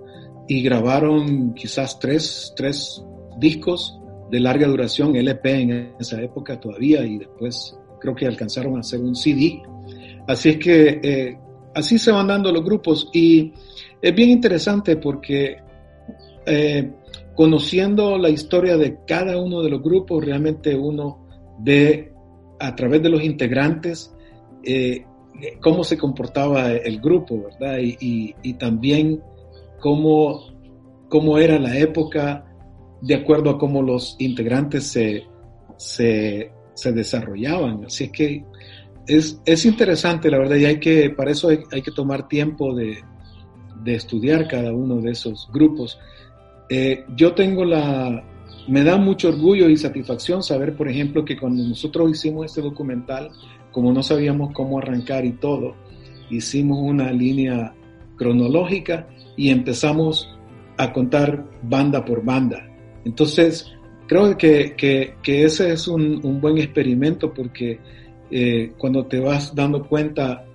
y grabaron quizás tres, tres discos de larga duración, LP en esa época todavía, y después creo que alcanzaron a hacer un CD. Así es que eh, así se van dando los grupos y es bien interesante porque eh, conociendo la historia de cada uno de los grupos, realmente uno ve a través de los integrantes eh, cómo se comportaba el grupo, ¿verdad? Y, también cómo, cómo, era la época de acuerdo a cómo los integrantes se, se, se desarrollaban. Así es que es, es, interesante, la verdad, y hay que, para eso hay, hay que tomar tiempo de, de estudiar cada uno de esos grupos. Eh, yo tengo la, me da mucho orgullo y satisfacción saber, por ejemplo, que cuando nosotros hicimos este documental, como no sabíamos cómo arrancar y todo, hicimos una línea cronológica y empezamos a contar banda por banda. Entonces, creo que, que, que ese es un, un, buen experimento porque eh, cuando te vas dando cuenta,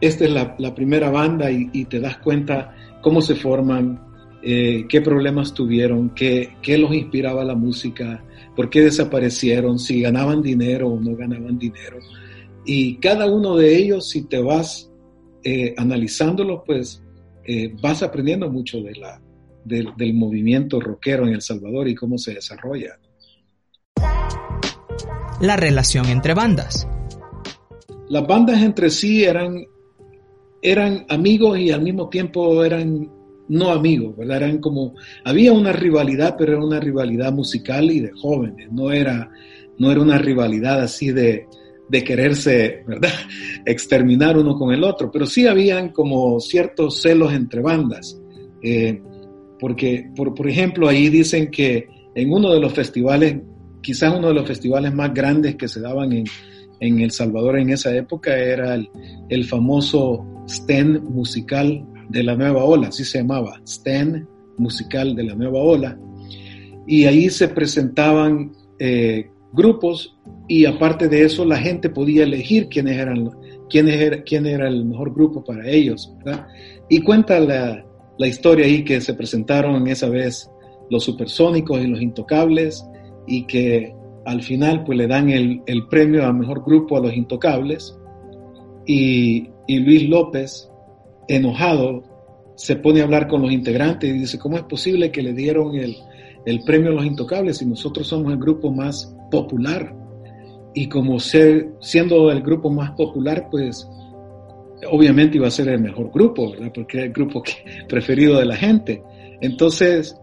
esta es la, la primera banda y, y, te das cuenta cómo se forman, eh, qué problemas tuvieron, qué, qué, los inspiraba la música, por qué desaparecieron, si ganaban dinero o no ganaban dinero. Y cada uno de ellos, si te vas eh, analizándolo, pues eh, vas aprendiendo mucho de la, del, del movimiento rockero en El Salvador y cómo se desarrolla. La relación entre bandas. Las bandas entre sí eran, eran amigos y al mismo tiempo eran no amigos, ¿verdad? Eran como, había una rivalidad, pero era una rivalidad musical y de jóvenes, no era, no era una rivalidad así de, de quererse, ¿verdad? Exterminar uno con el otro, pero sí habían como ciertos celos entre bandas. Eh, porque, por, por, ejemplo, ahí dicen que en uno de los festivales, quizás uno de los festivales más grandes que se daban en, en El Salvador en esa época era el, el famoso STEN musical de la nueva ola, así se llamaba, STEM musical de la nueva ola. Y ahí se presentaban eh, grupos y aparte de eso la gente podía elegir quiénes eran, quién era, quién era el mejor grupo para ellos. Y cuenta la, la historia ahí que se presentaron esa vez los supersónicos y los intocables y que al final pues le dan el, el premio a mejor grupo a los intocables y, y Luis López enojado, se pone a hablar con los integrantes y dice, ¿cómo es posible que le dieron el, el premio a los intocables si nosotros somos el grupo más popular? Y como ser, siendo el grupo más popular, pues obviamente iba a ser el mejor grupo, ¿verdad? Porque era el grupo preferido de la gente. Entonces,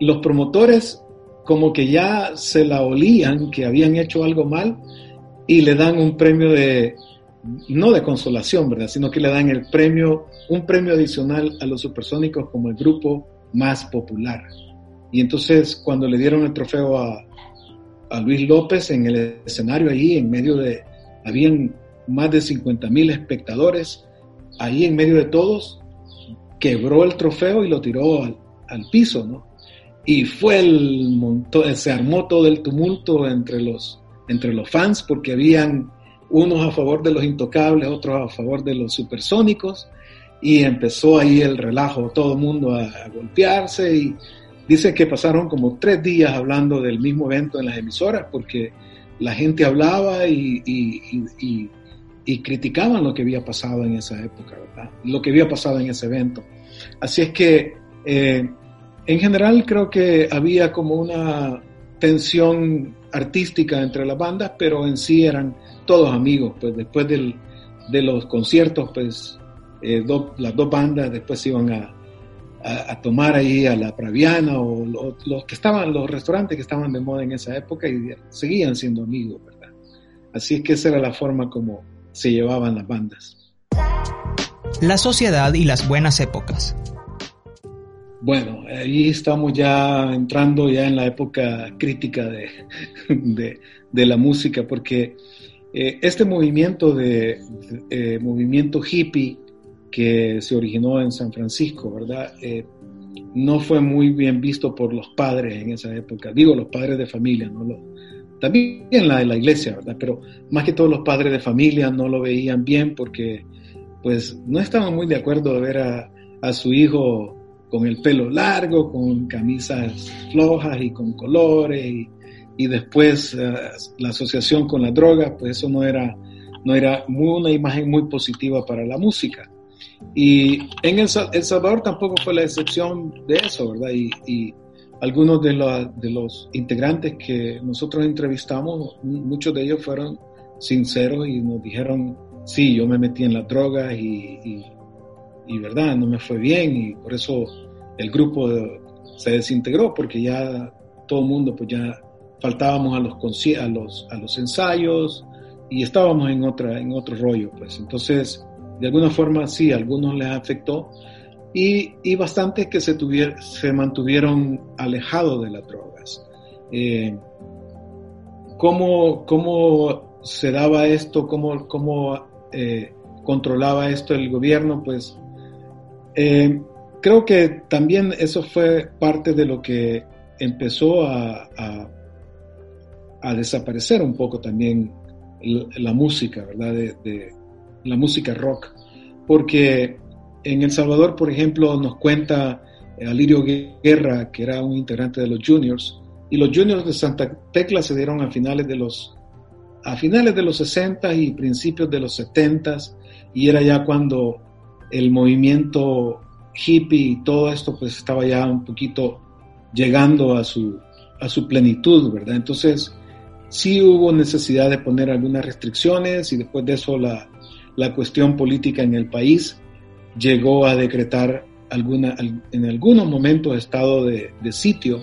los promotores como que ya se la olían que habían hecho algo mal y le dan un premio de, no de consolación, ¿verdad? Sino que le dan el premio, un premio adicional a los supersónicos como el grupo más popular. Y entonces cuando le dieron el trofeo a, a Luis López en el escenario allí, en medio de, habían más de 50 mil espectadores, ahí en medio de todos, quebró el trofeo y lo tiró al, al piso, ¿no? Y fue el montón, se armó todo el tumulto entre los, entre los fans porque habían unos a favor de los intocables, otros a favor de los supersónicos, y empezó ahí el relajo, todo el mundo a, golpearse, y dice que pasaron como tres días hablando del mismo evento en las emisoras, porque la gente hablaba y, y, criticaban lo que había pasado en esa época, ¿verdad? Lo que había pasado en ese evento. Así es que, eh, en general, creo que había como una tensión artística entre las bandas, pero en sí eran todos amigos, pues después del, de los conciertos, pues eh, las dos bandas después iban a, a, tomar ahí a la Praviana o los, que estaban, los restaurantes que estaban de moda en esa época y seguían siendo amigos. Así es que esa era la forma como se llevaban las bandas. La sociedad y las buenas épocas. Bueno, ahí estamos ya entrando ya en la época crítica de, de, la música, porque eh, este movimiento de, eh, movimiento hippie que se originó en San Francisco, ¿verdad? Eh, no fue muy bien visto por los padres en esa época. Digo, los padres de familia, no lo, también la de la iglesia, ¿verdad? Pero más que todos los padres de familia no lo veían bien porque pues no estaban muy de acuerdo de ver a, a su hijo con el pelo largo, con camisas flojas y con colores y, y después uh, la asociación con la droga, pues eso no era, no era muy, una imagen muy positiva para la música. Y en El, el Salvador tampoco fue la excepción de eso, ¿verdad? Y, y algunos de, la, de, los integrantes que nosotros entrevistamos, muchos de ellos fueron sinceros y nos dijeron, sí, yo me metí en las drogas y, y, y, verdad, no me fue bien y por eso el grupo se desintegró porque ya todo el mundo, pues ya faltábamos a los, a los, a los ensayos y estábamos en, otra, en otro rollo, pues entonces de alguna forma sí, a algunos les afectó y, y bastantes que se, tuvier, se mantuvieron alejados de las drogas. Eh, ¿cómo, ¿Cómo se daba esto? ¿Cómo, cómo eh, controlaba esto el gobierno? Pues eh, creo que también eso fue parte de lo que empezó a, a, a desaparecer un poco también la, la música, ¿verdad? De, de, la música rock. Porque en El Salvador, por ejemplo, nos cuenta Alirio Guerra, que era un integrante de los Juniors, y los Juniors de Santa Tecla se dieron a finales de los a finales de los 60 y principios de los 70 y era ya cuando el movimiento hippie y todo esto pues estaba ya un poquito llegando a su, a su plenitud, ¿verdad? Entonces sí hubo necesidad de poner algunas restricciones y después de eso la, la cuestión política en el país llegó a decretar alguna, en algunos momentos estado de, de sitio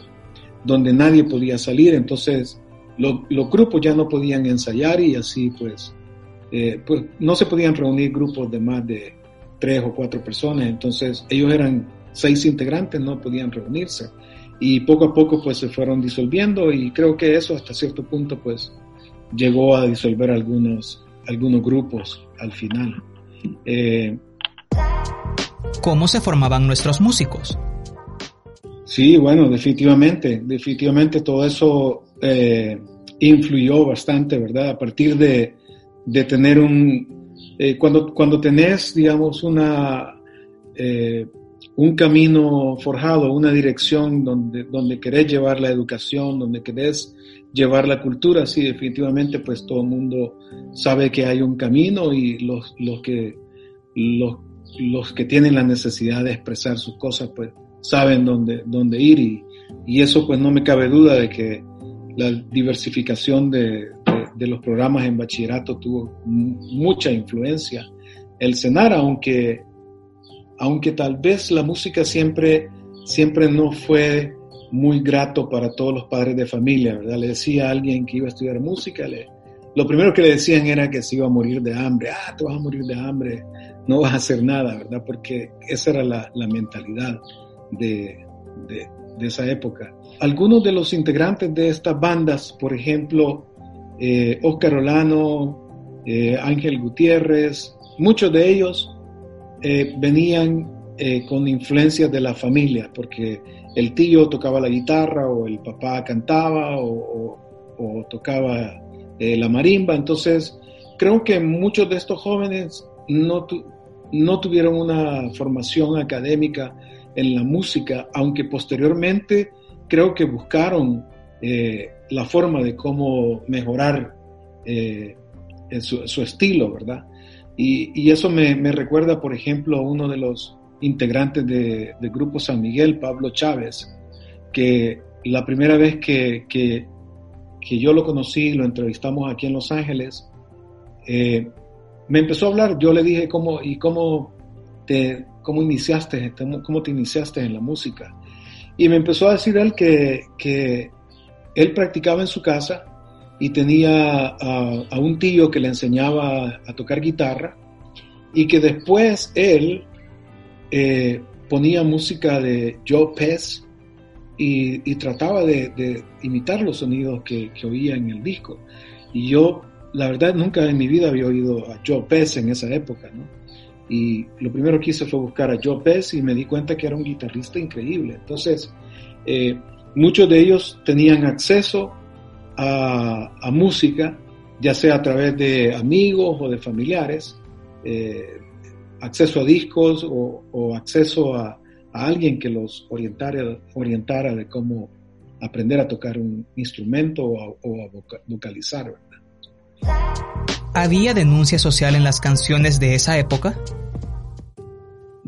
donde nadie podía salir, entonces lo, los grupos ya no podían ensayar y así pues, eh, pues no se podían reunir grupos de más de tres o cuatro personas, entonces ellos eran seis integrantes, no podían reunirse y poco a poco pues se fueron disolviendo y creo que eso hasta cierto punto pues llegó a disolver algunos, algunos grupos al final. Eh, ¿Cómo se formaban nuestros músicos? Sí, bueno, definitivamente, definitivamente todo eso eh, influyó bastante, ¿verdad? A partir de, de tener un, eh, cuando, cuando tenés, digamos, una, eh, un camino forjado, una dirección donde, donde querés llevar la educación, donde querés llevar la cultura, sí, definitivamente, pues todo el mundo sabe que hay un camino y los, los que, los, los que tienen la necesidad de expresar sus cosas, pues saben dónde, dónde ir y, y eso pues no me cabe duda de que la diversificación de, de, los programas en bachillerato tuvo mucha influencia. El cenar, aunque, aunque tal vez la música siempre, siempre no fue muy grato para todos los padres de familia, ¿verdad? Le decía a alguien que iba a estudiar música, le, lo primero que le decían era que se iba a morir de hambre, ah, te vas a morir de hambre, no vas a hacer nada, ¿verdad? Porque esa era la, la mentalidad de, de, de, esa época. Algunos de los integrantes de estas bandas, por ejemplo, eh, Oscar Olano, eh, Ángel Gutiérrez, muchos de ellos eh, venían eh, con influencias de la familia, porque el tío tocaba la guitarra o el papá cantaba o, tocaba la marimba. Entonces, creo que muchos de estos jóvenes no, no tuvieron una formación académica en la música, aunque posteriormente creo que buscaron la forma de cómo mejorar eh, su, estilo, ¿verdad? Y, eso me, recuerda, por ejemplo, a uno de los integrantes de, Grupo San Miguel, Pablo Chávez, que la primera vez que, que, que yo lo conocí, lo entrevistamos aquí en Los Ángeles, eh, me empezó a hablar, yo le dije, ¿cómo, ¿y cómo te, cómo iniciaste, cómo te iniciaste en la música? Y me empezó a decir él que, que él practicaba en su casa y tenía a, un tío que le enseñaba a tocar guitarra y que después él eh, ponía música de Joe Pez y, trataba de, de, imitar los sonidos que, que, oía en el disco. Y yo, la verdad, nunca en mi vida había oído a Joe Pez en esa época, ¿no? y lo primero que hice fue buscar a Joe Pez y me di cuenta que era un guitarrista increíble. Entonces, eh, muchos de ellos tenían acceso a, música, ya sea a través de amigos o de familiares, eh, acceso a discos o, acceso a, alguien que los orientara, orientara de cómo aprender a tocar un instrumento o a, vocalizar. ¿Había denuncia social en las canciones de esa época?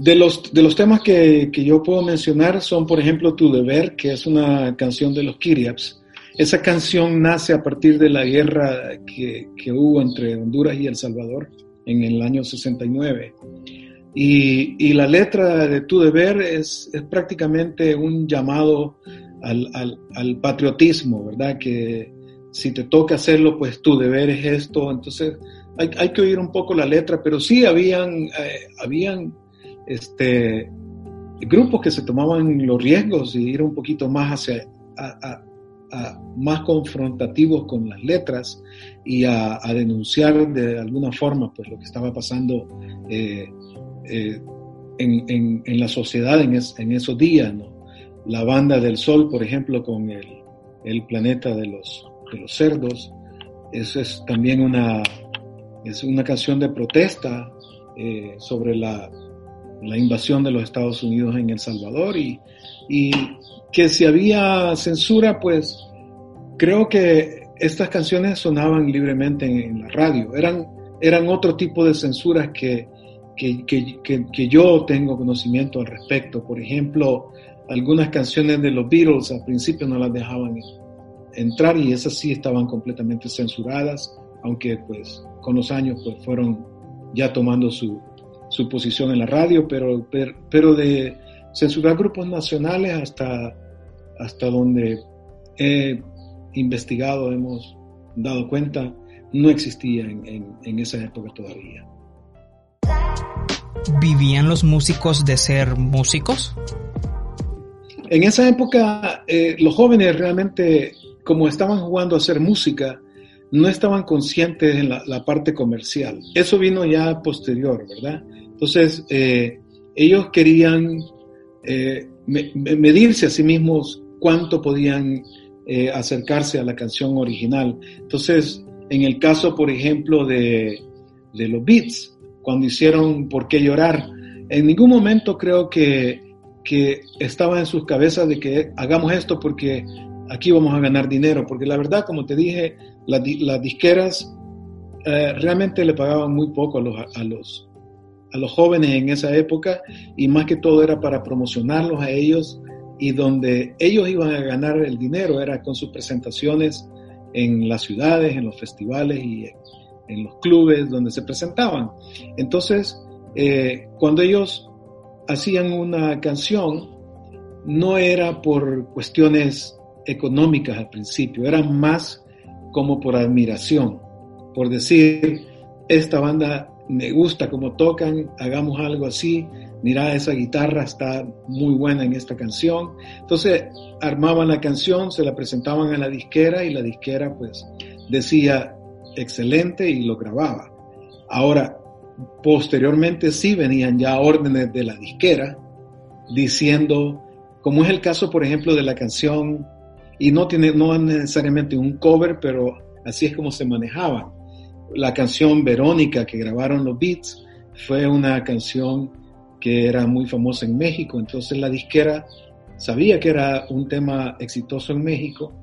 De los, de los temas que, que, yo puedo mencionar son, por ejemplo, Tu Deber, que es una canción de los Kiriaps. Esa canción nace a partir de la guerra que, que hubo entre Honduras y El Salvador en el año 69. Y, y la letra de Tu Deber es, es prácticamente un llamado al, al, al, patriotismo, ¿verdad? Que si te toca hacerlo, pues tu deber es esto. Entonces hay, hay que oír un poco la letra, pero sí habían, eh, habían este, grupos que se tomaban los riesgos y ir un poquito más hacia, a, más confrontativos con las letras y a, denunciar de alguna forma pues lo que estaba pasando eh, eh, en, en, la sociedad en, en, esos días. ¿no? La banda del sol, por ejemplo, con el, el planeta de los, de los cerdos, eso es también una, es una canción de protesta eh, sobre la, la invasión de los Estados Unidos en El Salvador y, y que si había censura, pues creo que estas canciones sonaban libremente en, la radio. Eran, eran otro tipo de censuras que, que, que, que, yo tengo conocimiento al respecto. Por ejemplo, algunas canciones de los Beatles al principio no las dejaban entrar y esas sí estaban completamente censuradas, aunque pues con los años pues fueron ya tomando su, su posición en la radio, pero, pero, de censurar grupos nacionales hasta, hasta donde he investigado, hemos dado cuenta, no existía en, en, esa época todavía. ¿Vivían los músicos de ser músicos? En esa época, eh, los jóvenes realmente, como estaban jugando a hacer música, no estaban conscientes en la, parte comercial. Eso vino ya posterior, ¿verdad? Entonces, eh, ellos querían eh, medirse a sí mismos cuánto podían eh, acercarse a la canción original. Entonces, en el caso, por ejemplo, de, los Beats, cuando hicieron ¿Por qué llorar? En ningún momento creo que, que estaba en sus cabezas de que hagamos esto porque aquí vamos a ganar dinero, porque la verdad, como te dije, las disqueras realmente le pagaban muy poco a los, a los, a los jóvenes en esa época y más que todo era para promocionarlos a ellos y donde ellos iban a ganar el dinero era con sus presentaciones en las ciudades, en los festivales y en, los clubes donde se presentaban. Entonces, eh, cuando ellos hacían una canción, no era por cuestiones económicas al principio, era más como por admiración, por decir, esta banda me gusta cómo tocan, hagamos algo así, mira esa guitarra está muy buena en esta canción. Entonces armaban la canción, se la presentaban a la disquera y la disquera pues decía excelente y lo grababa. Ahora, posteriormente sí venían ya órdenes de la disquera diciendo, como es el caso por ejemplo de la canción, y no tiene, no necesariamente un cover, pero así es como se manejaba la canción Verónica que grabaron los Beats fue una canción que era muy famosa en México, entonces la disquera sabía que era un tema exitoso en México,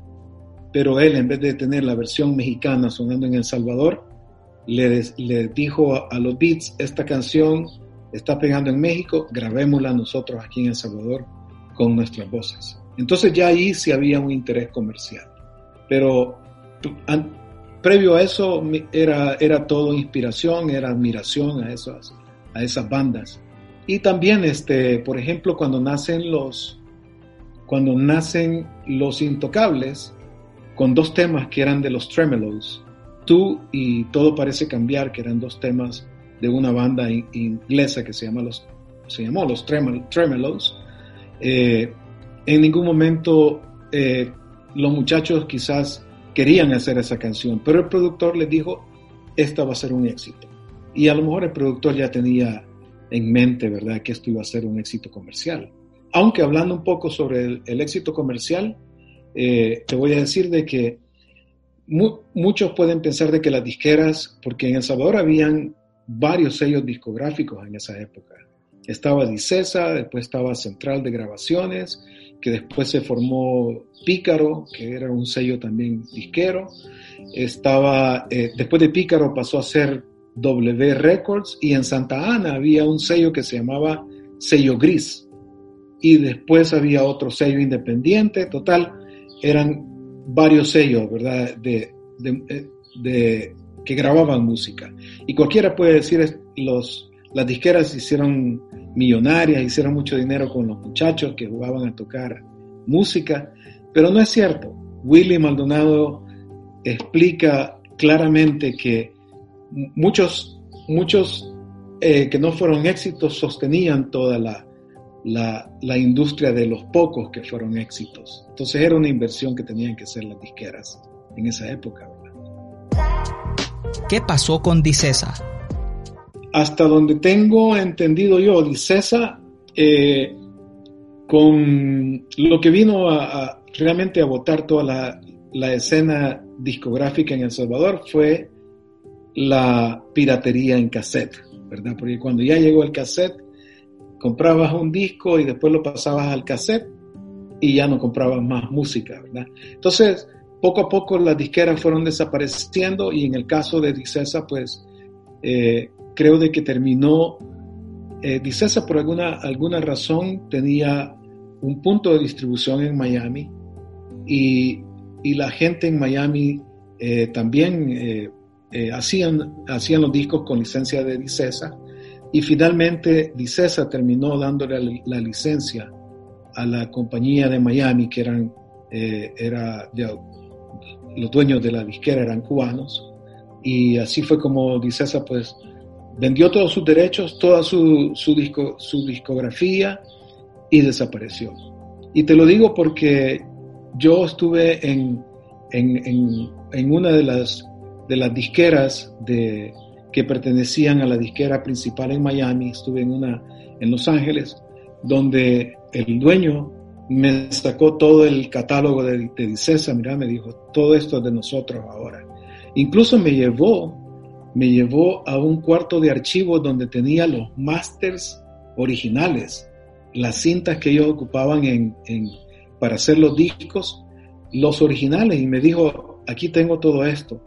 pero él en vez de tener la versión mexicana sonando en El Salvador, le, le dijo a, los Beats, esta canción está pegando en México, grabémosla nosotros aquí en El Salvador con nuestras voces. Entonces ya ahí sí había un interés comercial. Pero previo a eso era, era todo inspiración, era admiración a esas, a esas bandas. Y también, este, por ejemplo, cuando nacen los, cuando nacen los intocables, con dos temas que eran de los Tremelos, Tú y Todo parece cambiar, que eran dos temas de una banda inglesa que se, llama los, se llamó los Tremelos, eh, en ningún momento eh, los muchachos quizás querían hacer esa canción, pero el productor les dijo, esta va a ser un éxito. Y a lo mejor el productor ya tenía en mente, ¿verdad?, que esto iba a ser un éxito comercial. Aunque hablando un poco sobre el, éxito comercial, eh, te voy a decir de que muchos pueden pensar de que las disqueras, porque en El Salvador habían varios sellos discográficos en esa época. Estaba Dicesa, después estaba Central de Grabaciones, que después se formó Pícaro, que era un sello también disquero. Estaba, eh, después de Pícaro pasó a ser W Records y en Santa Ana había un sello que se llamaba Sello Gris. Y después había otro sello independiente, total, eran varios sellos, ¿verdad? De, de, que grababan música. Y cualquiera puede decir, los, las disqueras hicieron millonarias, hicieron mucho dinero con los muchachos que jugaban a tocar música, pero no es cierto. Willy Maldonado explica claramente que muchos, muchos eh, que no fueron éxitos sostenían toda la, la, la, industria de los pocos que fueron éxitos. Entonces era una inversión que tenían que hacer las disqueras en esa época. ¿Qué pasó con Dicesa? Hasta donde tengo entendido yo, Dicesa, eh, con lo que vino a, realmente a votar toda la, la escena discográfica en El Salvador fue la piratería en cassette, ¿verdad? Porque cuando ya llegó el cassette, comprabas un disco y después lo pasabas al cassette y ya no comprabas más música, ¿verdad? Entonces, poco a poco las disqueras fueron desapareciendo y en el caso de Dicesa, pues eh, creo de que terminó, eh, Dicesa por alguna, alguna razón tenía un punto de distribución en Miami y, y la gente en Miami eh, también eh, eh, hacían, hacían los discos con licencia de Dicesa y finalmente Dicesa terminó dándole la, licencia a la compañía de Miami que eran eh, era los dueños de la disquera eran cubanos y así fue como Dicesa pues vendió todos sus derechos, toda su, su, disco, su discografía y desapareció. Y te lo digo porque yo estuve en, en, en, una de las de las disqueras de, que pertenecían a la disquera principal en Miami, estuve en una en Los Ángeles, donde el dueño me sacó todo el catálogo de, de Dicesa, mira, me dijo, todo esto es de nosotros ahora. Incluso me llevó, me llevó a un cuarto de archivo donde tenía los masters originales, las cintas que ellos ocupaban en, para hacer los discos, los originales, y me dijo, aquí tengo todo esto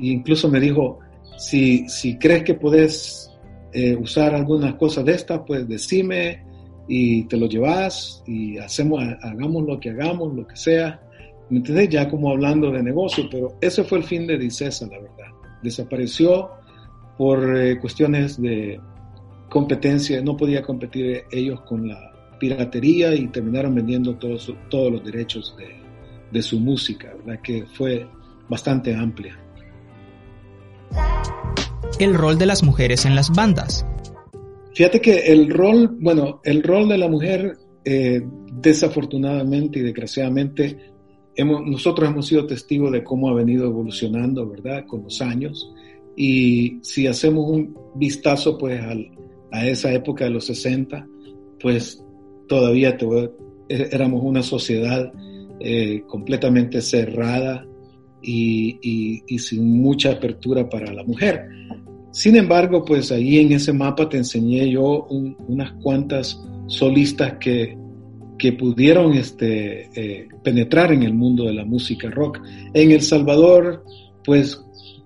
incluso me dijo, si, si crees que puedes eh, usar algunas cosas de estas, pues decime y te lo llevas y hacemos, hagamos lo que hagamos, lo que sea. ¿Me entendés? Ya como hablando de negocio, pero ese fue el fin de Dicesa, la verdad. Desapareció por eh, cuestiones de competencia, no podía competir ellos con la piratería y terminaron vendiendo todos, todos los derechos de, de su música, ¿verdad? que fue bastante amplia el rol de las mujeres en las bandas. Fíjate que el rol, bueno, el rol de la mujer, eh, desafortunadamente y desgraciadamente, hemos, nosotros hemos sido testigos de cómo ha venido evolucionando, ¿verdad?, con los años. Y si hacemos un vistazo, pues, a esa época de los 60, pues todavía e, éramos una sociedad eh, completamente cerrada y, y, sin mucha apertura para la mujer. Sin embargo, pues ahí en ese mapa te enseñé yo unas cuantas solistas que, que pudieron este, eh, penetrar en el mundo de la música rock. En El Salvador, pues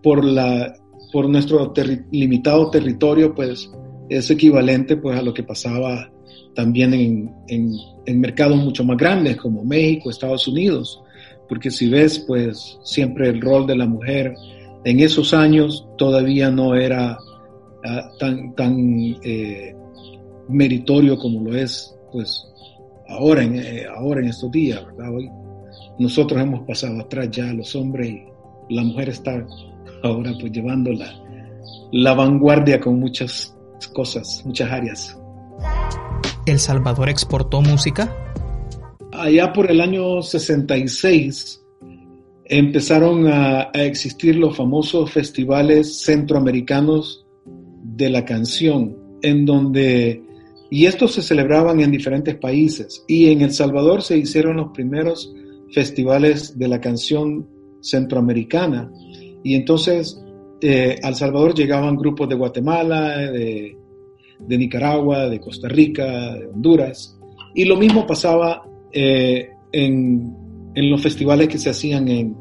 por, la, por nuestro limitado territorio, pues es equivalente pues a lo que pasaba también en, en, mercados mucho más grandes como México, Estados Unidos. Porque si ves, pues siempre el rol de la mujer en esos años todavía no era uh, tan, tan eh, meritorio como lo es pues ahora en, eh, ahora en estos días, ¿verdad? Hoy nosotros hemos pasado atrás ya los hombres y la mujer está ahora pues llevando la, la vanguardia con muchas cosas, muchas áreas. ¿El Salvador exportó música? Allá por el año 66 empezaron a, existir los famosos festivales centroamericanos de la canción en donde, y estos se celebraban en diferentes países, y en El Salvador se hicieron los primeros festivales de la canción centroamericana, y entonces eh, al Salvador llegaban grupos de Guatemala, de, Nicaragua, de Costa Rica, de Honduras, y lo mismo pasaba eh, en, en, los festivales que se hacían en,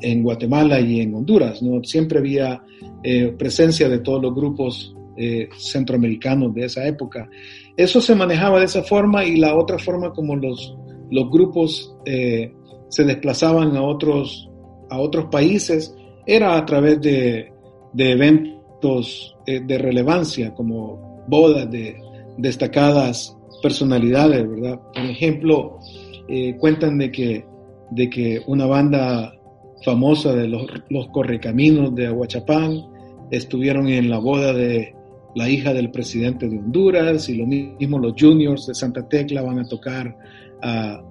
en Guatemala y en Honduras. ¿no? Siempre había eh, presencia de todos los grupos eh, centroamericanos de esa época. Eso se manejaba de esa forma y la otra forma como los, los grupos eh, se desplazaban a otros, a otros países era a través de, de eventos de relevancia como bodas de destacadas personalidades, ¿verdad? Por ejemplo, cuentan de que, de que una banda famosa de los, los correcaminos de Aguachapán, estuvieron en la boda de la hija del presidente de Honduras y lo mismo los juniors de Santa Tecla van a tocar a,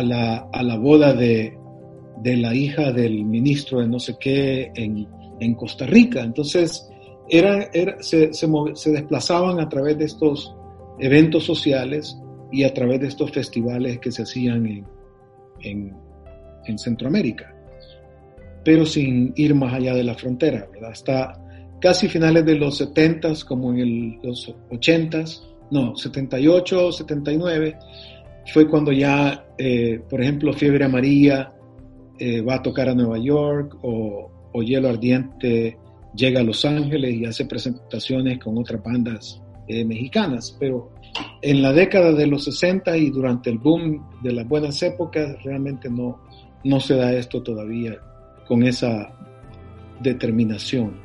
la, a la, boda de, de, la hija del ministro de no sé qué en, en Costa Rica. Entonces, era, era, se, se, desplazaban a través de estos eventos sociales y a través de estos festivales que se hacían en, en, en Centroamérica pero sin ir más allá de la frontera, ¿verdad? Hasta casi finales de los 70 como en los 80 no, 78, 79, fue cuando ya, eh, por ejemplo, Fiebre Amarilla eh, va a tocar a Nueva York o, o, Hielo Ardiente llega a Los Ángeles y hace presentaciones con otras bandas eh, mexicanas, pero en la década de los 60 y durante el boom de las buenas épocas realmente no, no se da esto todavía con esa determinación.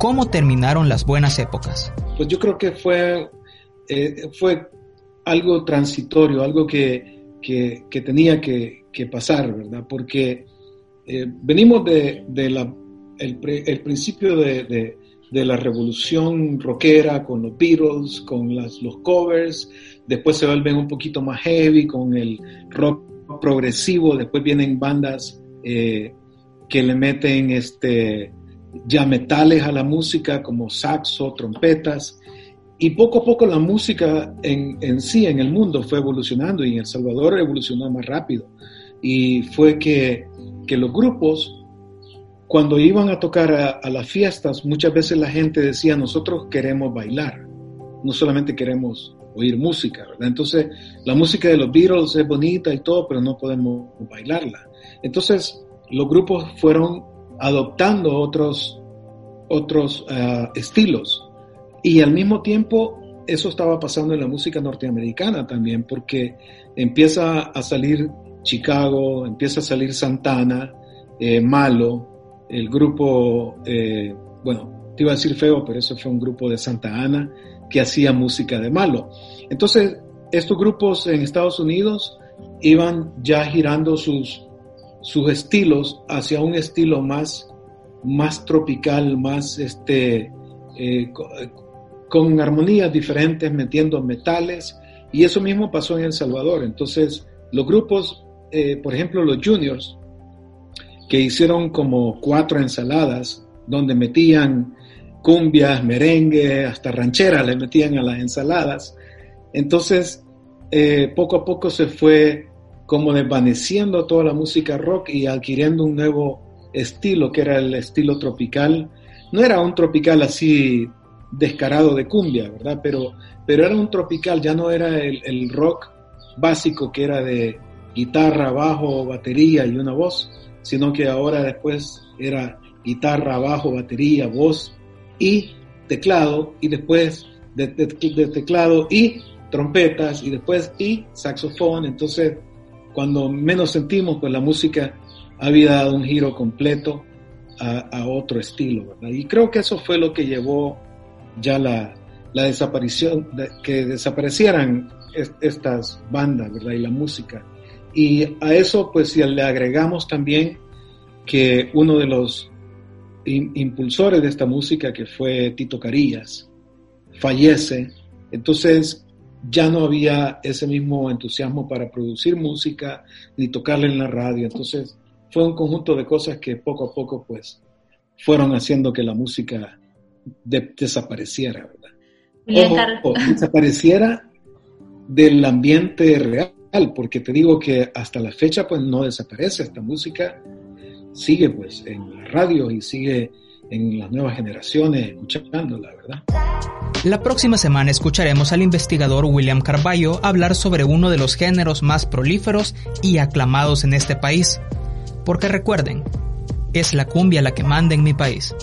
¿Cómo terminaron las buenas épocas? Pues yo creo que fue, eh, fue algo transitorio, algo que, que, tenía que, pasar, ¿verdad? Porque eh, venimos de, de la, el, principio de, de, de, la revolución rockera con los Beatles, con las, los covers, después se vuelven un poquito más heavy con el rock progresivo, después vienen bandas eh, que le meten este, ya metales a la música como saxo, trompetas, y poco a poco la música en, en, sí, en el mundo, fue evolucionando y en El Salvador evolucionó más rápido. Y fue que, que los grupos, cuando iban a tocar a, a, las fiestas, muchas veces la gente decía, nosotros queremos bailar, no solamente queremos oír música, ¿verdad? Entonces, la música de los Beatles es bonita y todo, pero no podemos bailarla. Entonces, los grupos fueron adoptando otros, otros uh, estilos. Y al mismo tiempo, eso estaba pasando en la música norteamericana también, porque empieza a salir Chicago, empieza a salir Santana, eh, Malo, el grupo, eh, bueno, te iba a decir feo, pero eso fue un grupo de Santa Ana que hacía música de Malo. Entonces, estos grupos en Estados Unidos iban ya girando sus, sus estilos hacia un estilo más, más tropical, más este, eh, con, armonías diferentes, metiendo metales, y eso mismo pasó en El Salvador. Entonces, los grupos, eh, por ejemplo, los juniors, que hicieron como cuatro ensaladas, donde metían cumbias, merengue, hasta rancheras le metían a las ensaladas. Entonces, eh, poco a poco se fue como desvaneciendo toda la música rock y adquiriendo un nuevo estilo, que era el estilo tropical. No era un tropical así descarado de cumbia, ¿verdad? Pero, pero era un tropical, ya no era el, el rock básico que era de guitarra, bajo, batería y una voz, sino que ahora después era guitarra, bajo, batería, voz y teclado, y después de, de, de teclado y trompetas, y después y saxofón. Entonces, cuando menos sentimos, pues la música había dado un giro completo a, otro estilo, ¿verdad? Y creo que eso fue lo que llevó ya la, la desaparición, de, que desaparecieran estas bandas, ¿verdad? Y la música. Y a eso, pues, si le agregamos también que uno de los impulsores de esta música, que fue Tito Carillas, fallece, entonces ya no había ese mismo entusiasmo para producir música ni tocarla en la radio. Entonces fue un conjunto de cosas que poco a poco pues fueron haciendo que la música de desapareciera, ¿verdad? desapareciera del ambiente real, porque te digo que hasta la fecha pues no desaparece, esta música sigue pues en la radio y sigue en las nuevas generaciones escuchándola, ¿verdad? La próxima semana escucharemos al investigador William Carballo hablar sobre uno de los géneros más prolíferos y aclamados en este país. Porque recuerden, es la cumbia la que manda en mi país.